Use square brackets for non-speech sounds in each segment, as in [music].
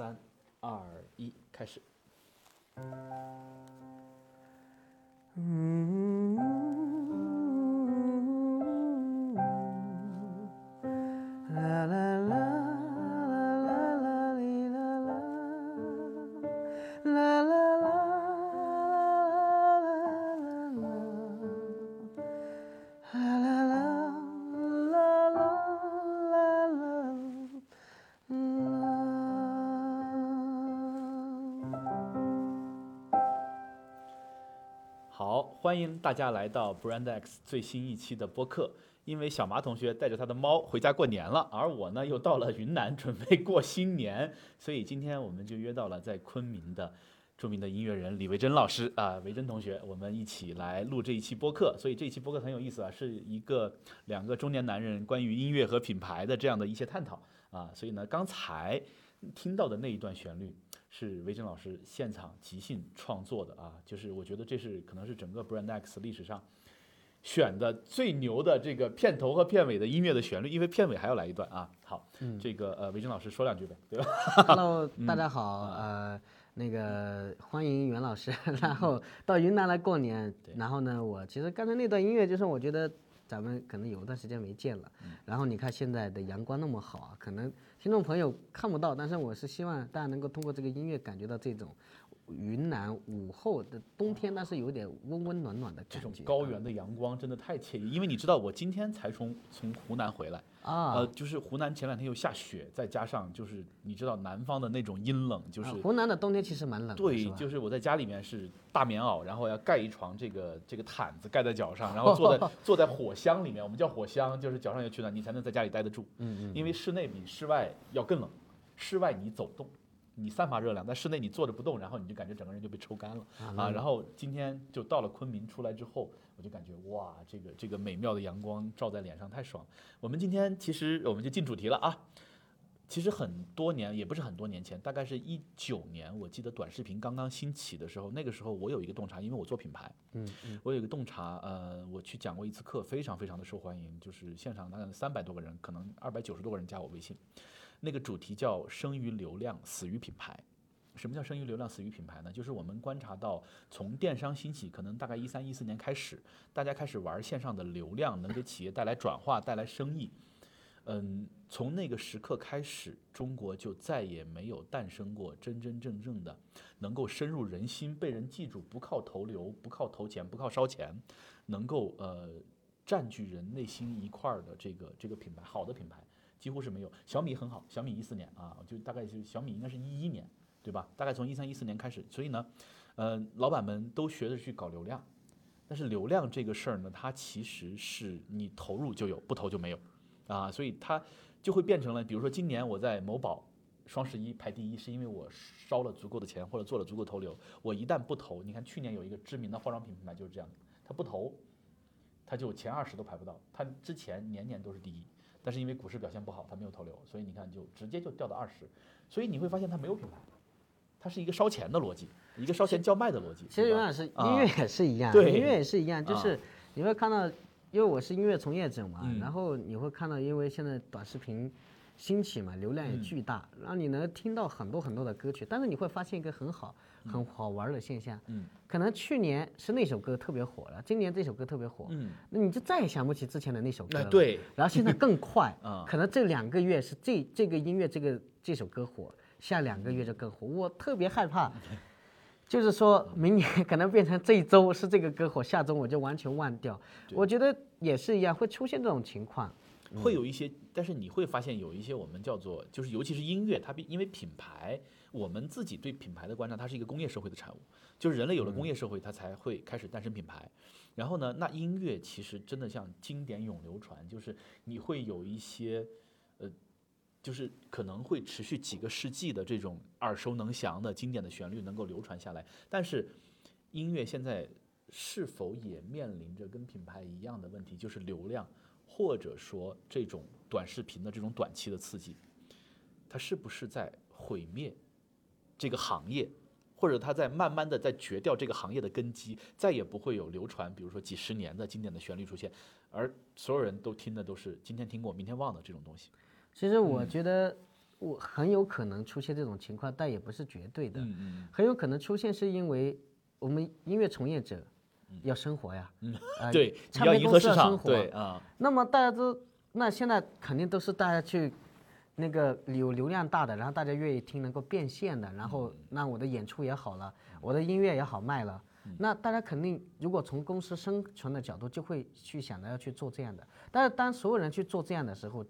三、二、一，开始。欢迎大家来到 Brand X 最新一期的播客。因为小马同学带着他的猫回家过年了，而我呢又到了云南准备过新年，所以今天我们就约到了在昆明的著名的音乐人李维珍老师啊，维珍同学，我们一起来录这一期播客。所以这一期播客很有意思啊，是一个两个中年男人关于音乐和品牌的这样的一些探讨啊。所以呢，刚才听到的那一段旋律。是维珍老师现场即兴创作的啊，就是我觉得这是可能是整个 Brand X 历史上选的最牛的这个片头和片尾的音乐的旋律，因为片尾还要来一段啊。好，这个呃维珍老师说两句呗，对吧？Hello，[laughs] 大家好，呃，那个欢迎袁老师，[laughs] 然后到云南来过年，然后呢，我其实刚才那段音乐就是我觉得咱们可能有一段时间没见了，然后你看现在的阳光那么好啊，可能听众朋友看不到，但是我是希望大家能够通过这个音乐感觉到这种云南午后的冬天，但是有点温温暖暖的这种。高原的阳光真的太惬意，因为你知道我今天才从从湖南回来。啊，呃，就是湖南前两天又下雪，再加上就是你知道南方的那种阴冷，就是啊湖南的冬天其实蛮冷的，对是，就是我在家里面是大棉袄，然后要盖一床这个这个毯子盖在脚上，[laughs] 然后坐在坐在火箱里面，我们叫火箱，就是脚上有取暖，你才能在家里待得住。嗯嗯，因为室内比室外要更冷，室外你走动，你散发热量，在室内你坐着不动，然后你就感觉整个人就被抽干了啊。然后今天就到了昆明出来之后，我就感觉哇，这个这个美妙的阳光照在脸上太爽。我们今天其实我们就进主题了啊。其实很多年，也不是很多年前，大概是一九年，我记得短视频刚刚兴起的时候，那个时候我有一个洞察，因为我做品牌，嗯嗯我有一个洞察，呃，我去讲过一次课，非常非常的受欢迎，就是现场大概三百多个人，可能二百九十多个人加我微信。那个主题叫“生于流量，死于品牌”。什么叫生于流量，死于品牌呢？就是我们观察到，从电商兴起，可能大概一三一四年开始，大家开始玩线上的流量，能给企业带来转化、带来生意。嗯，从那个时刻开始，中国就再也没有诞生过真真正正的能够深入人心、被人记住，不靠投流、不靠投钱、不靠烧钱，能够呃占据人内心一块儿的这个这个品牌，好的品牌几乎是没有。小米很好，小米一四年啊，就大概是小米应该是一一年，对吧？大概从一三一四年开始，所以呢，呃，老板们都学着去搞流量，但是流量这个事儿呢，它其实是你投入就有，不投就没有。啊，所以它就会变成了，比如说今年我在某宝双十一排第一，是因为我烧了足够的钱或者做了足够投流。我一旦不投，你看去年有一个知名的化妆品品牌就是这样的，他不投，他就前二十都排不到。他之前年年都是第一，但是因为股市表现不好，它没有投流，所以你看就直接就掉到二十。所以你会发现它没有品牌，它是一个烧钱的逻辑，一个烧钱叫卖的逻辑。其实永远是音啊乐也是一样，对音乐也是一样，就啊是你会看到，因为我是音乐从业者嘛，嗯然后你会看到，因为现在短视频兴起嘛，流量也嗯巨大，然后你能听到很多很多的歌曲，但是你会发现一个很好、很好玩的现象，嗯可能去年是那首歌特别火了，今年这首歌特别火，嗯，那你就再也想不起之前的那首歌了。那对，然后现在更快啊，[laughs] 可能这两个月是这这个音乐这个这首歌火，下两个月就更火。我特别害怕，[laughs] 就是说明年可能变成这一周是这个歌火，下周我就完全忘掉。我觉得也是一样，会出现这种情况。会有一些，但是你会发现有一些我们叫做，就是尤其是音乐，它比因为品牌，我们自己对品牌的观察，它是一个工业社会的产物，就是人类有了工业社会，它才会开始诞生品牌。然后呢，那音乐其实真的像经典永流传，就是你会有一些，呃，就是可能会持续几个世纪的这种耳熟能详的经典的旋律能够流传下来，但是音乐现在是否也面临着跟品牌一样的问题，就是流量？或者说这种短视频的这种短期的刺激，它是不是在毁灭这个行业，或者它在慢慢的在绝掉这个行业的根基，再也不会有流传，比如说几十年的经典的旋律出现，而所有人都听的都是今天听过明天忘的这种东西。其实我觉得，我很有可能出现这种情况，但也不是绝对的，嗯嗯很有可能出现是因为我们音乐从业者要生活呀，嗯，啊 [laughs] 对，要片公司要迎合市场，生活。对啊，那么大家都，那现在肯定都是大家去，那个有流量大的，然后大家愿意听，能够变现的，然后那我的演出也好了，我的音乐也好卖了，那大家肯定如果从公司生存的角度，就会去想着要去做这样的。但是当所有人去做这样的时候，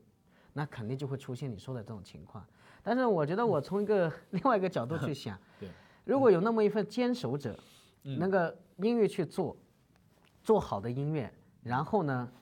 那肯定就会出现你说的这种情况。但是我觉得我从一个另外一个角度去想 [laughs] 对，如果有那么一份坚守者，嗯。那个音乐去做，做好的音乐，然后呢，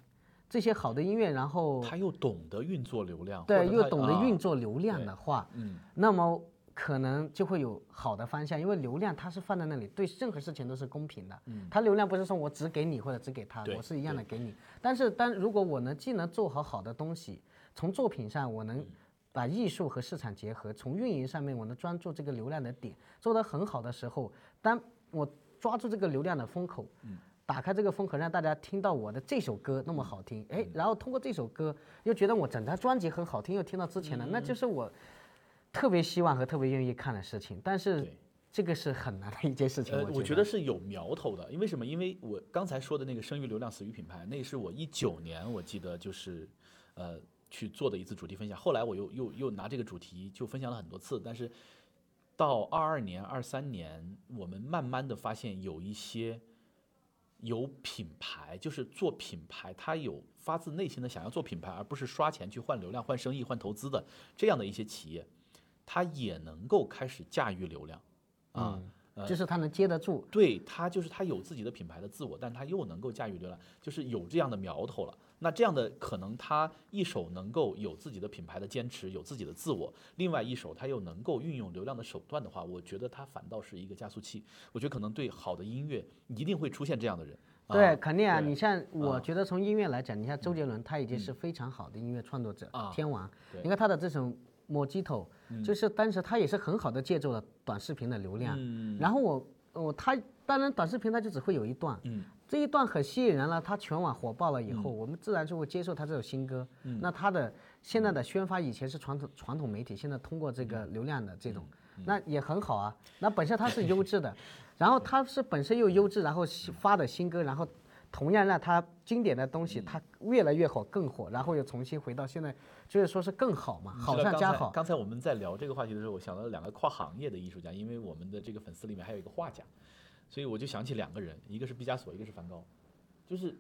这些好的音乐，然后他又懂得运作流量，对又懂得运啊作流量的话，嗯，那么可能就会有好的方向，因为流量它是放在那里，对任何事情都是公平的。嗯，它流量不是说我只给你或者只给他，我是一样的给你。但是当如果我能既能做好好的东西，从作品上我能把艺术和市场结合，从运营上面我能专注这个流量的点，做得很好的时候，当我抓住这个流量的风口，打开这个风口，让大家听到我的这首歌那么好听，哎，然后通过这首歌又觉得我整张专辑很好听，又听到之前的，那就是我特别希望和特别愿意看的事情。但是这个是很难的一件事情，呃，我我觉得是有苗头的，因为什么？因为我刚才说的那个生于流量，死于品牌，那是我一九年我记得就是，呃，去做的一次主题分享。后来我又又又拿这个主题就分享了很多次，但是到二二年、二三年，我们慢慢的发现有一些有品牌，就是做品牌，他有发自内心的想要做品牌，而不是刷钱去换流量、换生意、换投资的这样的一些企业，他也能够开始驾驭流量啊。就是他能接得住。对他就是他有自己的品牌的自我，但他又能够驾驭流量，就是有这样的苗头了。那这样的可能他一手能够有自己的品牌的坚持，有自己的自我，另外一手他又能够运用流量的手段的话，我觉得他反倒是一个加速器。我觉得可能对好的音乐一定会出现这样的人。对，啊肯定啊！你像，我觉得从音乐来讲，你像周杰伦，他已经是非常好的音乐创作者，啊天王。你看他的这首《莫吉头》，就是当时他也是很好的借助了短视频的流量。嗯然后我，我他当然短视频他就只会有一段，嗯这一段很吸引人了，他全网火爆了以后，我们自然就会接受他这首新歌。嗯那他的现在的宣发以前是传统传统媒体，现在通过这个嗯流量的这种，那也很好啊。那本身他是 [laughs] 优质的，然后他是本身又优质，然后新发的新歌，然后同样让他经典的东嗯西他越来越火，更火，然后又重新回到现在，就是说是更好嘛，好上加好。才刚才我们在聊这个话题的时候，我想到了两个跨行业的艺术家，因为我们的这个粉丝里面还有一个画家，所以我就想起两个人，一个是毕加索，一个是梵高，就是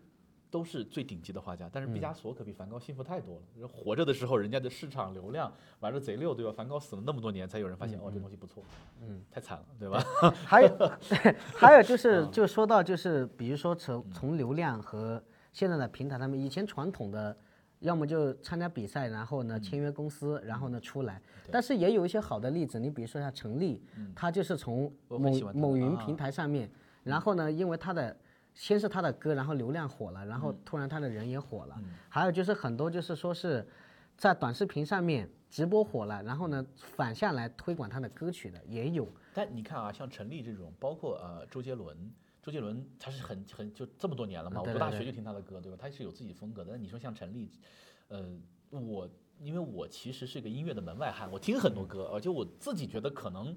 都是最顶级的画家，但是毕加索可比梵高幸福太多了。就是活着的时候，人家的市场流量玩的贼溜，对吧？梵高死了那么多年，才有人发现、哦，这东西不错，嗯，太惨了，对吧？[laughs] 还有，[laughs] 还有就是，嗯就说到就是，比如说从从流量和现在的平台上面，以前传统的，要么就参加比赛，然后嗯。呢签约公司，然后呢出来，但是也有一些好的例子，你比如说像陈粒，他就是从某某云平台上面，然后呢，因为他的。先是他的歌，然后流量火了，然嗯后突然他的人也火了。还有就是很多就是说是在短视频上面直播火了，然后呢反向来推广他的歌曲的也有。但你看啊，像陈立这种，包括呃周杰伦，周杰伦他是很很就这么多年了嘛，我读大学就听他的歌，对吧？他是有自己风格的。那你说像陈粒，呃，我因为我其实是个音乐的门外汉，我听很多歌，而且我自己觉得可能。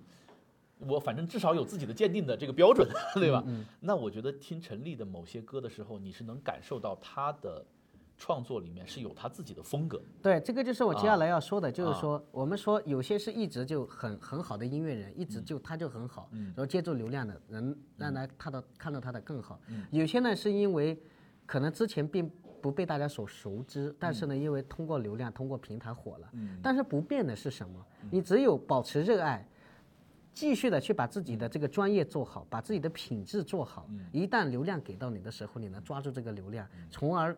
我反正至少有自己的鉴定的这个标准，[laughs] 对吧？那我觉得听陈粒的某些歌的时候，你是能感受到他的创作里面是有他自己的风格。对，这个就是我接下来要说的，啊就是说，我们说有些是一直就很很好的音乐人，一嗯直就他就很好，然后借助流量的人让他看到看到他的更好。嗯有些呢是因为可能之前并不被大家所熟知，但嗯是呢，因为通过流量、通过平台火了。但是不变的是什么？你只有保持热爱。继续的去把自己的这个专业做好，把自己的品质做好。一旦流量给到你的时候，你能抓住这个流量，从而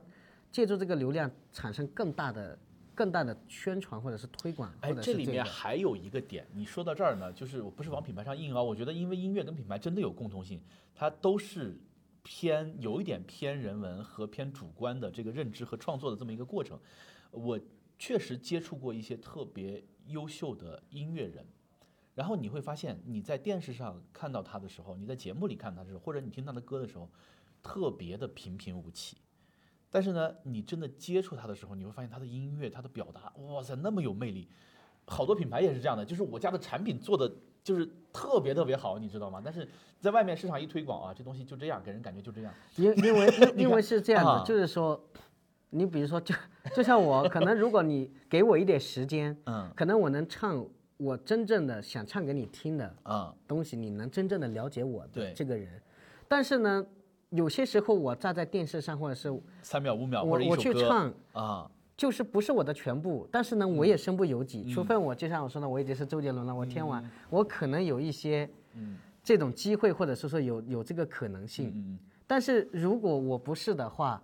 借助这个流量产生更大的、更大的宣传或者是推广，哎这里面还有一个点，你说到这儿呢，就是我不是往品牌上硬凹，我觉得因为音乐跟品牌真的有共同性，它都是偏有一点偏人文和偏主观的这个认知和创作的这么一个过程。我确实接触过一些特别优秀的音乐人，然后你会发现你在电视上看到他的时候，你在节目里看他的时候，或者你听他的歌的时候，特别的平平无奇。但是呢，你真的接触他的时候，你会发现他的音乐、他的表达，哇塞，那么有魅力。好多品牌也是这样的，就是我家的产品做的就是特别特别好，你知道吗？但是在外面市场一推广啊，这东西就这样，给人感觉就这样。因因为 [laughs] 因因为是这样啊的，就是说，你比如说就就像我，可能如果你给我一点时间，[laughs] 嗯可能我能唱我真正的想唱给你听的啊，东西，你能真正的了解我的对这个人。但是呢，有些时候我站在电视上，或者是三秒五秒我我去唱，啊，就是不是我的全部，但是呢，我也身不由己，除非我就像我说的，我已经是周杰伦了，我天王，我可能有一些嗯。这种机会，或者是说有有这个可能性。嗯但是如果我不是的话，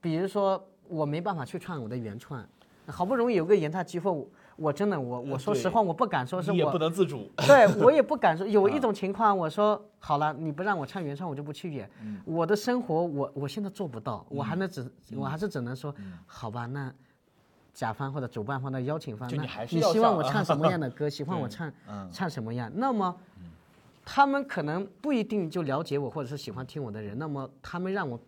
比如说我没办法去唱我的原创，好不容易有个演唱机会，我我真的我我说实话，我不敢说是我也不我，能自主。对我也不敢说。[laughs] 有一种情况，我说好了，你不让我唱原创，我就不去演。嗯我的生活我我现在做不到，我还能只我还是只能说，好吧，那。甲方或者主办方的邀请方，那你希望我唱什么样的歌？[laughs] 喜欢我唱嗯唱什么样？那么，他们可能不一定就了解我，或者是喜欢听我的人。那么他们让我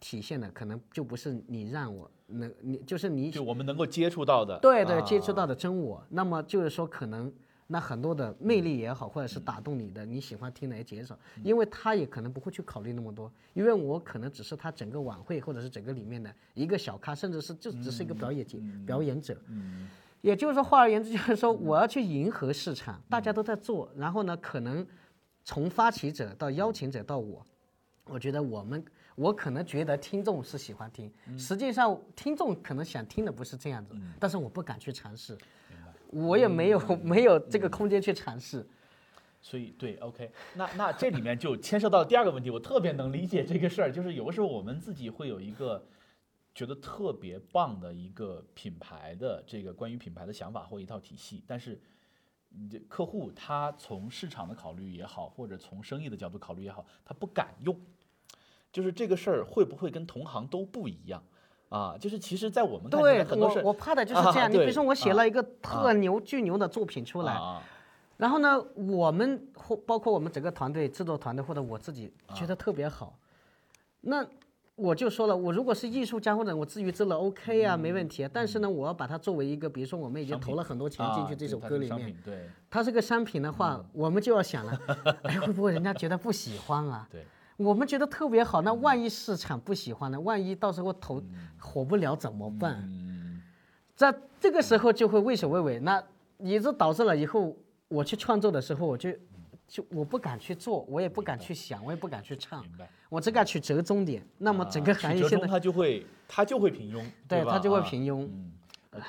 体现的，可能就不是你让我能，你就是你就我们能够接触到的，对对啊。接触到的真我。那么就是说，可能那很多的魅力也好，或者是打动你的，你喜欢听的也减少，因为他也可能不会去考虑那么多，因为我可能只是他整个晚会或者是整个里面的一个小咖，甚至是就只是一个表演节表演者。嗯。也就是说，换而言之，就是说我要去迎合市场，大家都在做，然后呢，可能从发起者到邀请者到我，我觉得我们，我可能觉得听众是喜欢听，实际上听众可能想听的不是这样子，但是我不敢去尝试，我也没有没有这个空间去尝试。所以对，OK，那那这里面就牵涉到第二个问题，我特别能理解这个事儿，就是有的时候我们自己会有一个觉得特别棒的一个品牌的这个关于品牌的想法或一套体系，但是客户他从市场的考虑也好，或者从生意的角度考虑也好，他不敢用，就是这个事儿会不会跟同行都不一样啊？就是其实，在我们看来对很多事我我怕的就是这 [laughs] 样，啊你比如说我写啊了一个特牛巨牛的作品出来，啊然后呢，我们或包括我们整个团队、制作团队或者我自己觉得特别好，那我就说了，我如果是艺术家或者我自娱自乐，OK 啊，没问题啊。但是呢，我要把它作为一个，比如说我们已经投了很多钱进啊去这首歌里面，对它是个商品的话，我们就要想了，[laughs] 哎，会不会人家觉得不喜欢啊？对。我们觉得特别好，那万一市场不喜欢呢？万一到时候投火不了怎么办？嗯在这个时候就会畏首畏尾，那也就导致了以后我去创作的时候，我就就我不敢去做，我也不敢去想，我也不敢去唱，我只敢去折中点。那么整个行业现在它就会它就会平庸，吧？对它就会啊平庸。嗯，OK，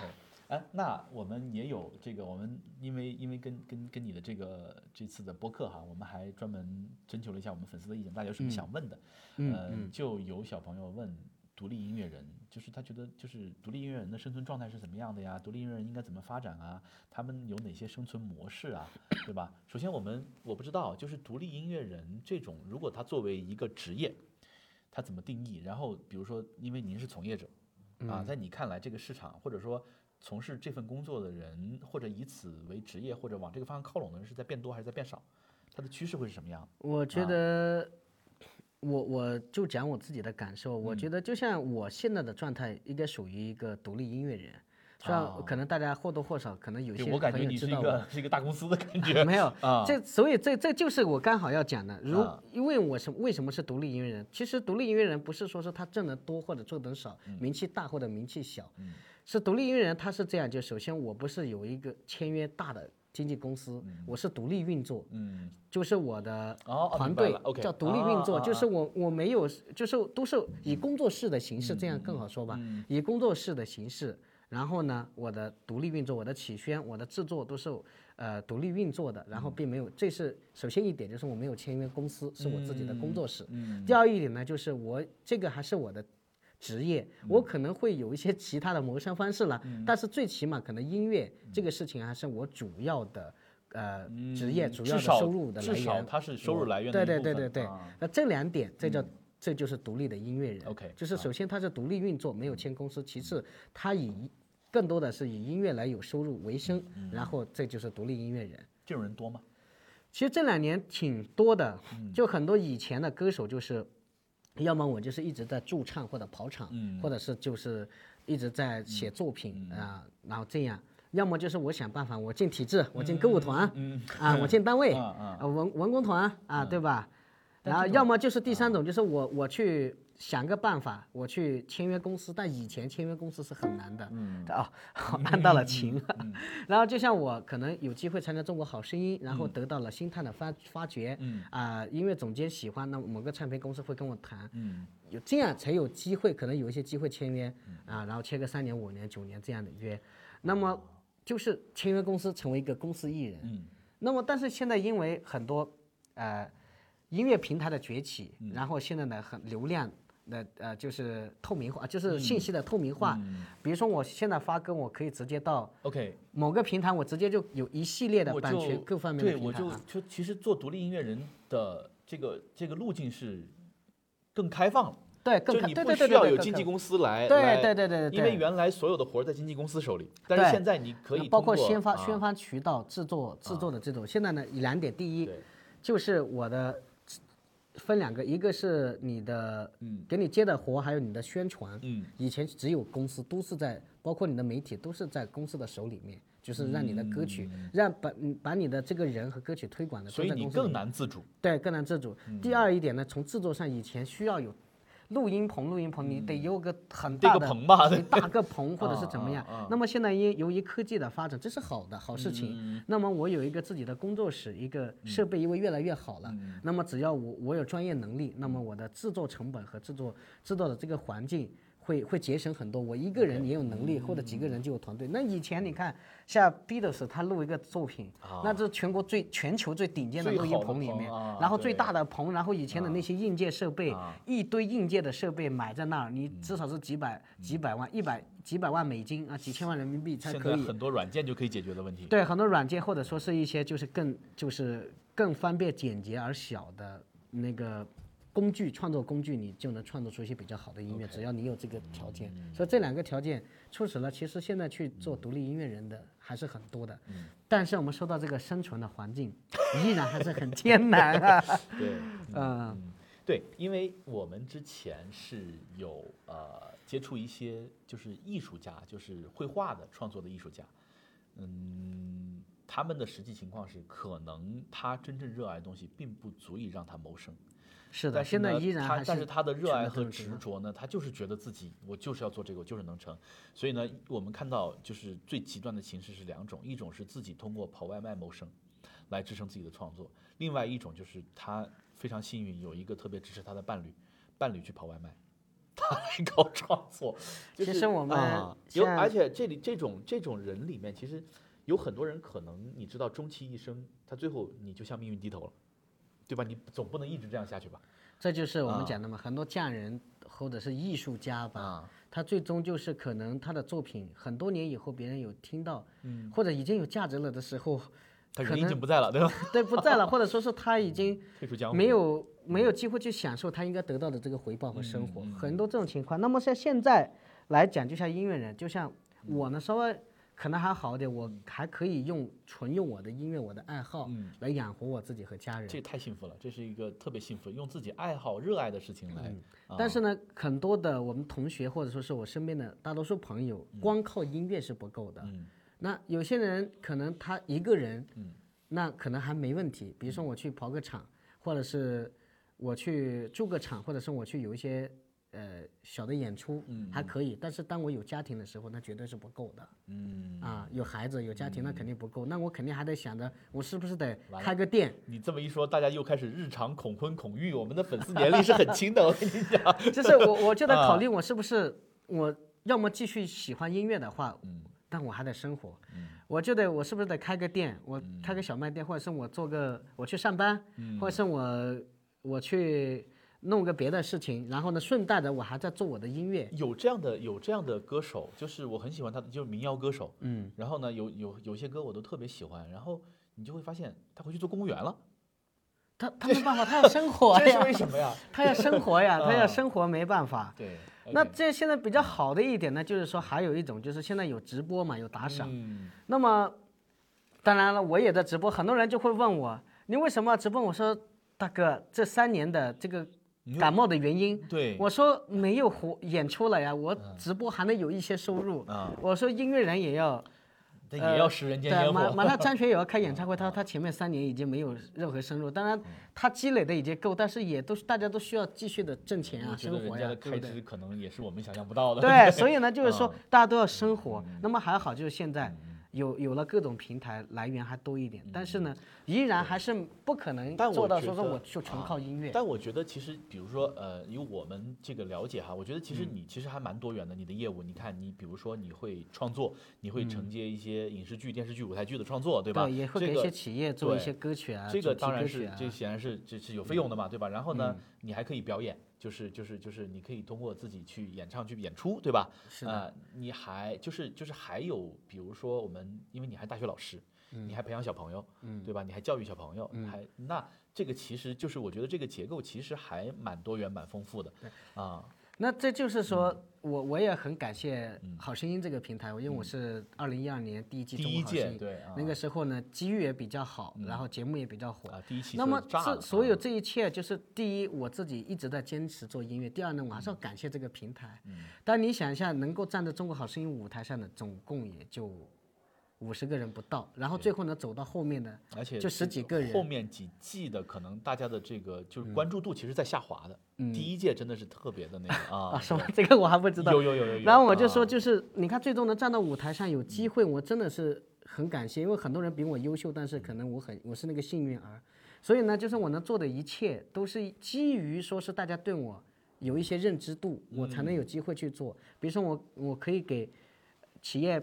哎，那我们也有这个，我们因为因为跟跟跟你的这个这次的播客哈，我们还专门征求了一下我们粉丝的意见，大家有什么想问的？嗯呃，就有小朋友问独立音乐人，就是他觉得就是独立音乐人的生存状态是怎么样的呀？独立音乐人应该怎么发展啊？他们有哪些生存模式啊？对吧？首先我们我不知道，就是独立音乐人这种，如果他作为一个职业，他怎么定义？然后比如说，因为您是从业者啊，在你看来，这个市场或者说从事这份工作的人，或者以此为职业，或者往这个方向靠拢的人，是在变多还是在变少？它的趋势会是什么样？我觉得，我我就讲我自己的感受，我觉得就像我现在的状态，应该属于一个独立音乐人。虽然可能大家或多或少可能有些对我感觉你是一个是一个大公司的感觉。[laughs] 没有啊这所以这这就是我刚好要讲的。如啊因为我是为什么是独立音乐人？其实独立音乐人不是说是他挣得多或者挣得少，嗯名气大或者名气小，是独立音乐人他是这样。就首先我不是有一个签约大的经纪公司，我是独立运作，嗯，就是我的团队叫独立运作，就是我我没有，就是都是以工作室的形式，这样更好说吧，以工作室的形式。然后呢，我的独立运作，我的起宣，我的制作都是呃独立运作的，然后并没有，这是首先一点，就是我没有签约公司，是我自己的工作室。第二一点呢，就是我这个还是我的职业，我可能会有一些其他的谋生方式了，但是最起码可能音乐这个事情还是我主要的呃职业，主要的收入的来至少是收入来源的对对对对对啊，那这两点，这叫这就是独立的音乐人。OK，就是首先他是独立运作，没有签公司；其次，他以更多的是以音乐来有收入为生，然后这就是独立音乐人。这种人多吗？其实这两年挺多的，嗯就很多以前的歌手就是，要么我就是一直在驻唱或者跑场，嗯。或者是就是一直在写作品啊、然后这样。要么就是我想办法，我进体制，我进歌舞团，嗯啊，我进单位，文文工团啊，对吧？然后要么就是第三种，就是我我去想个办法，我去签约公司，但以前签约公司是很难的，嗯。哦，按到了情。了。[laughs] 然后就像我可能有机会参加《中国好声音》，然后得到了星探的发发掘，嗯。啊、音乐总监喜欢，那某个唱片公司会跟我谈，嗯。有这样才有机会，可能有一些机会签约。啊，然后签个三年、五年、九年这样的约，那么就是签约公司成为一个公司艺人。嗯。那么但是现在因为很多呃音乐平台的崛起，嗯。然后现在呢很流量的呃就是透明化，就是信息的透明化。嗯比如说我现在发歌，我可以直接到，OK，某个平台，我直接就有一系列的版权各方面的对，我就。就其实做独立音乐人的这个这个路径是更开放了。对，更就你不开对对对需要有经纪公司来对来对对对对因为原来所有的活儿在经纪公司手里，但是现在你可以包括宣发、啊宣发渠道、制作、制作的这种。现在呢，两点，第一就是我的分两个，一个是你的，嗯给你接的活，还有你的宣传。嗯以前只有公司都是在，包括你的媒体都是在公司的手里面，就是让你的歌曲，让把嗯把你的这个人和歌曲推广的，嗯所以你更难自主。对，更难自主。嗯第二一点呢，从制作上，以前需要有录音棚，录音棚你得有个很大的棚吧一大个棚或者是怎么样啊啊啊。那么现在因由于科技的发展，这是好的好事情。嗯那么我有一个自己的工作室，一个设备因为越来越好了，嗯那么只要我我有专业能力，那么我的制作成本和制作制作的这个环境。会会节省很多，我一个人也有能力，或者几个人就有团队。那以前你看，像 Beatles 他录一个作品，那这全国最全球最顶尖的录音棚里面，然后最大的棚，然后以前的那些硬件设备，啊一堆硬件的设备买在那儿，你至少是几百、几百万、一百几百万美金啊，几千万人民币才可以。在很多软件就可以解决的问题。对，很多软件或者说是一些就是更就是更方便、简洁而小的那个工具，创作工具，你就能创作出一些比较好的音乐，只要你有这个条件。所以这两个条件促使了，其实现在去做独立音乐人的还是很多的。但是我们说到这个生存的环境，[laughs] 依然还是很艰难啊。对，嗯 [laughs] 对，因为我们之前是有呃接触一些就是艺术家，就是绘画的创作的艺术家，嗯，他们的实际情况是，可能他真正热爱的东西并不足以让他谋生。是的，但是现在依然还他但是他的热爱和执着呢，他就是觉得自己我就是要做这个，我就是能成。所以呢，我们看到就是最极端的形式是两种，一种是自己通过跑外卖谋生，来支撑自己的创作；另外一种就是他非常幸运有一个特别支持他的伴侣，伴侣去跑外卖，他来搞创作。就是其实我们啊、有，而且这里这种这种人里面，其实有很多人可能你知道，终其一生，他最后你就向命运低头了，对吧？你总不能一直这样下去吧？这就是我啊们讲的嘛，很多匠人或者是艺术家吧，啊，他最终就是可能他的作品很多年以后别人有听到，或者已经有价值了的时候，[laughs] 他人已可能经不在了，对吧？[laughs] 对不在了，[laughs] 或者说是他已经退出江湖，没有没有机会去享受他应该得到的这个回报和生活，很多这种情况。那么像现在来讲，就像音乐人，就像我呢，稍微可能还好一点，我还可以用纯用我的音乐、我的爱好来养活我自己和家人。这太幸福了，这是一个特别幸福，用自己爱好、热爱的事情来。啊但是呢，很多的我们同学或者说是我身边的大多数朋友，光靠音乐是不够的。嗯那有些人可能他一个人，那可能还没问题。比如说我去跑个场，或者是我去住个场，或者是我去有一些呃小的演出，还可以。但是当我有家庭的时候，那绝对是不够的。嗯，啊，有孩子有家庭，那肯定不够。那我肯定还得想着，我是不是得开个店？你这么一说，大家又开始日常恐婚恐育，我们的粉丝年龄是很轻的，我跟你讲。[laughs] 就是我我就得啊考虑，我是不是我要么继续喜欢音乐的话，但我还得生活，嗯我就得我是不是得开个店，我开个小卖店，或者是我做个我去上班，或者是我我去弄个别的事情，然后呢顺带着我还在做我的音乐，有这样的有这样的歌手，就是我很喜欢他的，就是民谣歌手。嗯，然后呢，有有有些歌我都特别喜欢，然后你就会发现他回去做公务员了，他他没办法，他要生活 [laughs] 这是呀，为什么呀？[laughs] 他要生活呀，他要啊生活没办法。对，那这现在比较好的一点呢，就是说还有一种就是现在有直播嘛，有打赏。嗯那么，当然了，我也在直播，很多人就会问我，你为什么要直播？我说，大哥，这三年的这个感冒的原因，对，我说没有活演出了呀，我直播还能有一些收入。啊，我说音乐人也要但也要食人间对，烟火。马马上张学友要开演唱会，[laughs] 他他前面三年已经没有任何收入，当然他积累的已经够，但是也都是大家都需要继续的挣钱生活呀，家的开？支可能也是我们想象不到的。对，所以呢，就是说啊大家都要生活。那么还好，就是现在有有了各种平台，来源还多一点，但是呢，依然还是不可能做到说说我就纯靠音乐。但我觉得其实，比如说，呃，以我们这个了解哈，我觉得其实你其实还蛮多元的。你的业务，你看你比如说你会创作，你会承接一些影视剧、电视剧、舞台剧的创作，对吧？也会这个给一些企业做一对些歌曲啊，这个当然是这显然是这是有费用的嘛，对吧？然后呢，你还可以表演，就是就是就是你可以通过自己去演唱去演出，对吧？是的呃，你还就是就是还有比如说我们，因为你还大学老师，嗯你还培养小朋友，对吧？你还教育小朋友，还那这个其实就是我觉得这个结构其实还蛮多元、蛮丰富的啊。那这就是说，嗯。我我也很感谢《好声音》这个平台，因为我是二零一二年第一季《中国好声音》，那个时候呢机遇也比较好，然后节目也比较火。啊，第一期那么这所有啊。这一切，就是第一，我自己一直在坚持做音乐；第二呢，我还是要感谢这个平台。嗯。但你想一下，能够站在《中国好声音》舞台上的，总共也就五十个人不到，然后最后呢，走到后面呢而且就十几个人嗯后面几季的可能大家的这个就是关注度其实在下滑的。第一届真的是特别的那个啊啊，[laughs] 是吗？这个我还不知道。有有有有有然后我就说，啊就是你看，最终能站到舞台上有机会，我真的是很感谢，因为很多人比我优秀，但是可能我很我是那个幸运儿，所以呢，就是我能做的一切都是基于说是大家对我有一些认知度，我才能有机会去做。比如说我我可以给企业。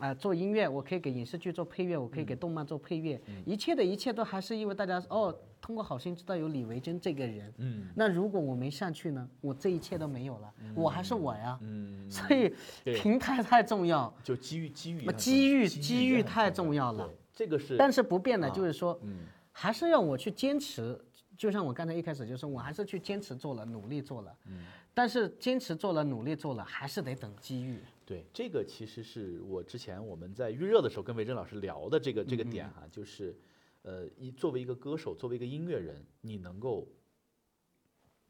啊、做音乐，我可以给影视剧做配乐，我可以给动漫做配乐，一切的一切都还是因为大家哦，通过好声音知道有李维珍这个人，嗯那如果我没上去呢，我这一切都没有了，我还是我呀。嗯，所以平台太重要，就机遇机遇机遇机机遇太重重要了。这个是但是不变的啊就是说，嗯还是要我去坚持。就像我刚才一开始就说，我还是去坚持做了，努力做了。嗯但是坚持做了，努力做了，还是得等机遇。对，这个其实是我之前我们在预热的时候跟维珍老师聊的这个这个点哈、就是，呃，一作为一个歌手，作为一个音乐人，你能够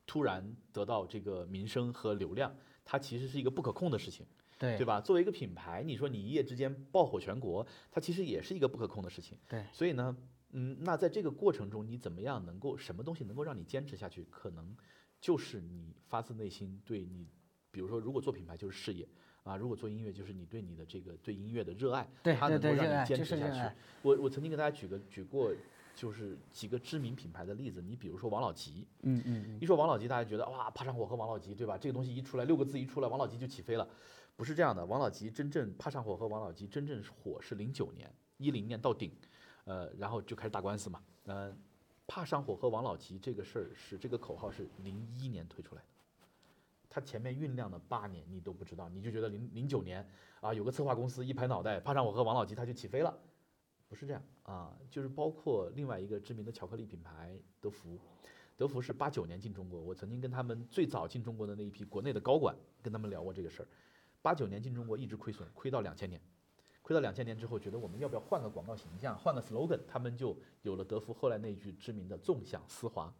突然得到这个名声和流量，它其实是一个不可控的事情，对对吧？作为一个品牌，你说你一夜之间爆火全国，它其实也是一个不可控的事情。对所以呢，嗯，那在这个过程中，你怎么样能够什么东西能够让你坚持下去？可能就是你发自内心对你，比如说，如果做品牌就是事业啊，如果做音乐就是你对你的这个对音乐的热爱，对它能够让你坚持下去是。我我曾经给大家举个举过，就是几个知名品牌的例子，你比如说王老吉，嗯嗯一说王老吉，大家觉得哇，怕上火和王老吉，对吧？这个东西一出来，六个字一出来，王老吉就起飞了。不是这样的，王老吉真正怕上火和王老吉真正火是零九年，一零年到顶，呃，然后就开始打官司嘛。呃，怕上火和王老吉这个事儿是这个口号是零一年推出来的，它前面酝酿了八年，你都不知道，你就觉得零零九年啊，有个策划公司一拍脑袋，怕上我和王老吉他就起飞了。不是这样啊，就是包括另外一个知名的巧克力品牌德芙，德芙是八九年进中国，我曾经跟他们最早进中国的那一批国内的高管跟他们聊过这个事儿。八九年进中国一直亏损，亏到两千年，亏到两千年之后，觉得我们要不要换个广告形象，换个 slogan，他们就有了德芙后来那句知名的“纵享丝滑”。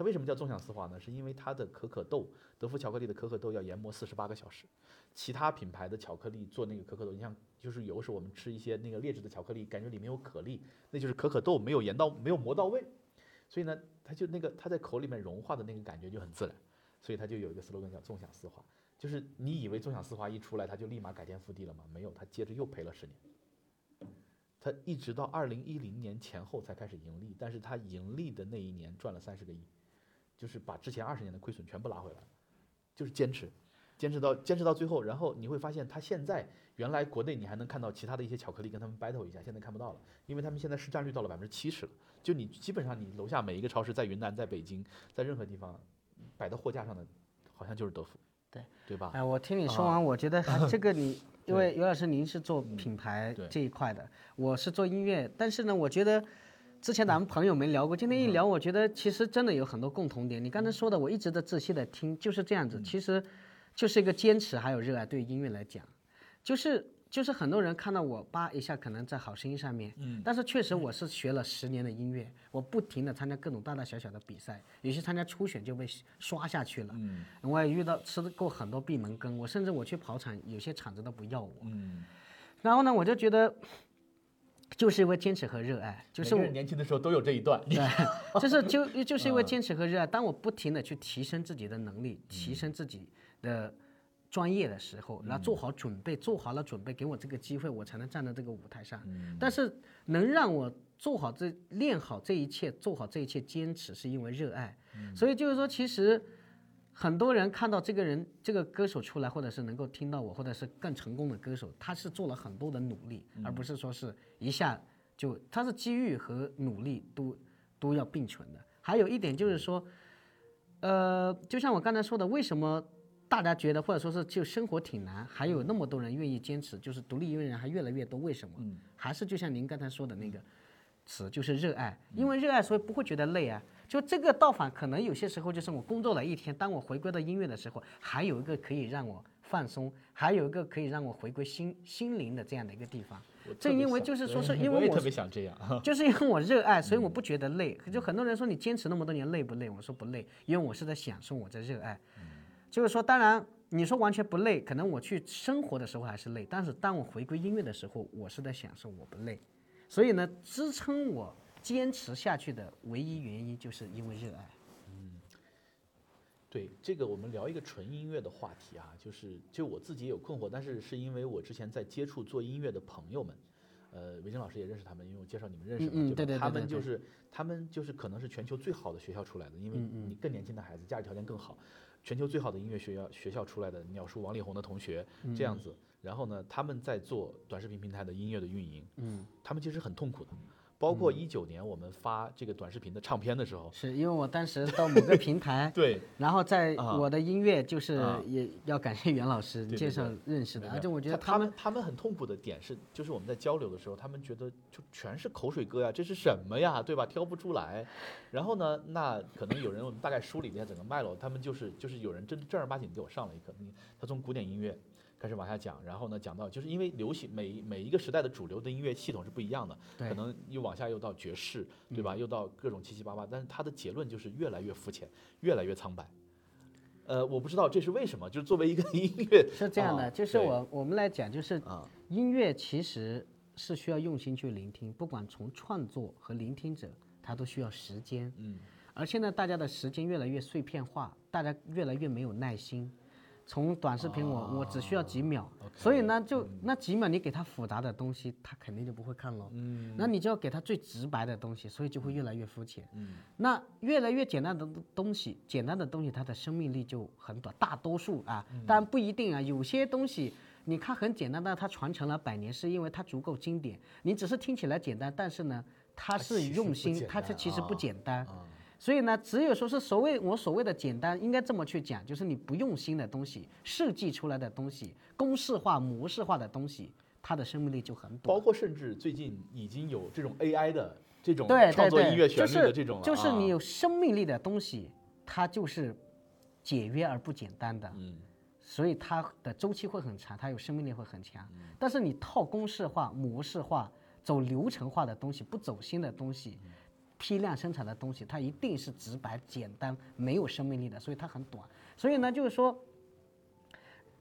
它为什么叫纵享丝滑呢？是因为它的可可豆，德芙巧克力的可可豆要研磨四十八个小时，其他品牌的巧克力做那个可可豆，你像就是有时候我们吃一些那个劣质的巧克力，感觉里面有可粒，那就是可可豆没有研到，没有磨到位，所以呢，它就那个它在口里面融化的那个感觉就很自然，所以它就有一个 slogan 叫纵享丝滑。就是你以为纵享丝滑一出来，它就立马改天覆地了吗？没有，它接着又赔了十年。它一直到二零一零年前后才开始盈利，但是它盈利的那一年赚了三十个亿，就是把之前二十年的亏损全部拉回来，就是坚持，坚持到坚持到最后，然后你会发现他现在原来国内你还能看到其他的一些巧克力跟他们 battle 一下，现在看不到了，因为他们现在市占率到了百分之七十了，就你基本上你楼下每一个超市，在云南、在北京，在任何地方摆到货架上的，好像就是德芙，对对吧？哎，我听你说完，我觉得还 [laughs] 这个你，因为尤老师您是做嗯品牌这一块的，我是做音乐，但是呢，我觉得之前咱们朋友没聊过，今天一聊，我觉得其实真的有很多共同点。你刚才说的，我一直在仔细的听，就是这样子，其实就是一个坚持还有热爱，对音乐来讲，就是。就是很多人看到我叭一下，可能在好声音上面，嗯，但是确实我是学了十年的音乐，我不停的参加各种大大小小的比赛，有些参加初选就被刷下去了，嗯。我也遇到吃过很多闭门羹，我甚至我去跑场，有些场子都不要我。嗯。然后呢，我就觉得，就是因为坚持和热爱，就是我年轻的时候都有这一段。[laughs] 对，就是 [laughs] 就就是因为嗯坚持和热爱，当我不停的去提升自己的能力，提升自己的专业的时候，然后做好准备，做好了准备，给我这个机会，我才能站在这个舞台上。但是能让我做好这练好这一切，做好这一切，坚持是因为热爱。所以就是说，其实。很多人看到这个人这个歌手出来，或者是能够听到我，或者是更成功的歌手，他是做了很多的努力，而不是说是一下就他是机遇和努力都都要并存的。还有一点就是说，呃，就像我刚才说的，为什么大家觉得或者说是就生活挺难，还有那么多人愿意坚持，就是独立音乐人还越来越多，为什么？还是就像您刚才说的那个词，就是热爱，因为热爱，所以不会觉得累啊。就这个倒反，可能有些时候就是我工作了一天，当我回归到音乐的时候，还有一个可以让我放松，还有一个可以让我回归心心灵的这样的一个地方。正因为就是说是因为我我特别想这样。就是因为我热爱，所以我不觉得累。就很多人说你坚持那么多年累不累？我说不累，因为我是在享受我在热爱。就是说，当然你说完全不累，可能我去生活的时候还是累，但是当我回归音乐的时候，我是在享受，我不累。所以呢，支撑我坚持下去的唯一原因，就是因为热爱。嗯。对这个，我们聊一个纯音乐的话题啊，就是就我自己也有困惑，但是是因为我之前在接触做音乐的朋友们，呃，维珍老师也认识他们，因为我介绍你们认识嘛，嗯嗯对吧？他对对对对。对们就是他们就是可能是全球最好的学校出来的，因为你更年轻的孩子家里条件更好，全球最好的音乐学校学校出来的鸟叔王力宏的同学这样子，然后呢，他们在做短视频平台的音乐的运营，嗯，他们其实很痛苦的，包括一九年我们发这个短视频的唱片的时候，是因为我当时到某个平台，[laughs] 对，然后在啊我的音乐就是啊也要感谢袁老师介绍认识的，而且我觉得他他们他们很痛苦的点是，就是我们在交流的时候，他们觉得就全是口水歌呀，这是什么呀，对吧？挑不出来。然后呢，那可能有人我们大概梳理一下整个脉络，他们就是就是有人真正儿八经给我上了一课，他从古典音乐。开始往下讲，然后呢，讲到就是因为流行每每一个时代的主流的音乐系统是不一样的，对可能又往下又到爵士，对吧？又到各种七七八八，但是他的结论就是越来越肤浅，越来越苍白。呃，我不知道这是为什么，就是作为一个音乐 [laughs] 是这样的，啊就是我我们来讲，就是啊，音乐其实是需要用心去聆听，不管从创作和聆听者，它都需要时间。嗯，而现在大家的时间越来越碎片化，大家越来越没有耐心。从短视频我、我只需要几秒，所以呢，就那几秒你给他复杂的东西，他肯定就不会看了。嗯，那你就要给他最直白的东西，所以就会越来越肤浅。嗯，那越来越简单的东西，简单的东西它的生命力就很短，大多数啊，当然不一定啊，有些东西你看很简单，但它传承了百年，是因为它足够经典。你只是听起来简单，但是呢，它是用心它它其实不啊简单。啊所以呢，只有说是所谓我所谓的简单，应该这么去讲，就是你不用心的东西，设计出来的东西，公式化、模式化的东西，它的生命力就很短。包括甚至最近已经有这种 AI 的这种对创作音乐旋律的这种了，就是你啊有生命力的东西，它就是简约而不简单的，嗯所以它的周期会很长，它有生命力会很强。嗯但是你套公式化、模式化、走流程化的东西，不走心的东西。嗯批量生产的东西，它一定是直白、简单、没有生命力的，所以它很短。所以呢，就是说，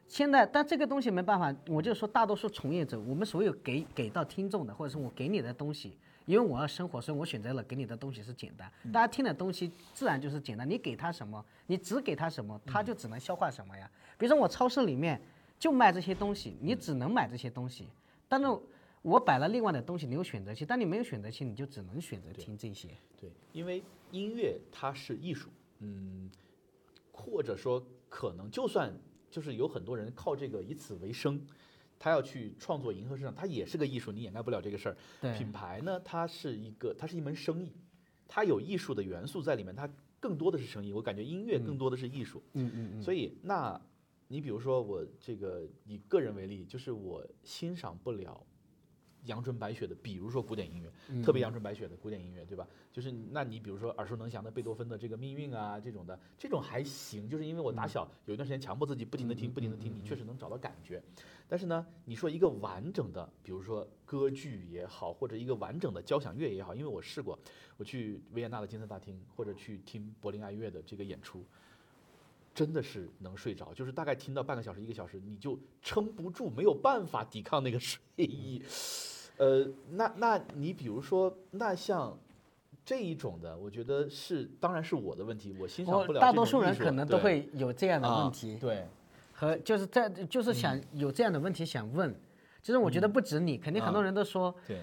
现在，但这个东西没办法，我就说大多数从业者，我们所有给给到听众的，或者是我给你的东西，因为我要生活，所以我选择了给你的东西是简单。大家听的东西自然就是简单，你给他什么，你只给他什么，他就只能消化什么呀。比如说我超市里面就卖这些东西，你只能买这些东西，但是我摆了另外的东西，你有选择性，但你没有选择性，你就只能选择听这些。对，因为音乐它是艺术，嗯，或者说可能就算就是有很多人靠这个以此为生，他要去创作迎合市场，它也是个艺术，你掩盖不了这个事儿。对品牌呢，它是一个，它是一门生意，它有艺术的元素在里面，它更多的是生意。我感觉音乐更多的是艺术，嗯嗯嗯。所以那，你比如说我这个以个人为例，就是我欣赏不了阳春白雪的，比如说古典音乐，特别阳春白雪的古典音乐，对吧？就是那你比如说耳熟能详的贝多芬的这个命运啊，这种的，这种还行，就是因为我打小有一段时间强迫自己不停的听，不停的听，你确实能找到感觉。但是呢，你说一个完整的，比如说歌剧也好，或者一个完整的交响乐也好，因为我试过，我去维也纳的金色大厅，或者去听柏林爱乐的这个演出，真的是能睡着，就是大概听到半个小时、一个小时，你就撑不住，没有办法抵抗那个睡意。呃，那那你比如说，那像这一种的，我觉得是，当然是我的问题，我欣赏不了。大多数人可能都会有这样的问题，对，和就是在就是想有这样的问题想问，其实我觉得不止你，肯定很多人都说，对，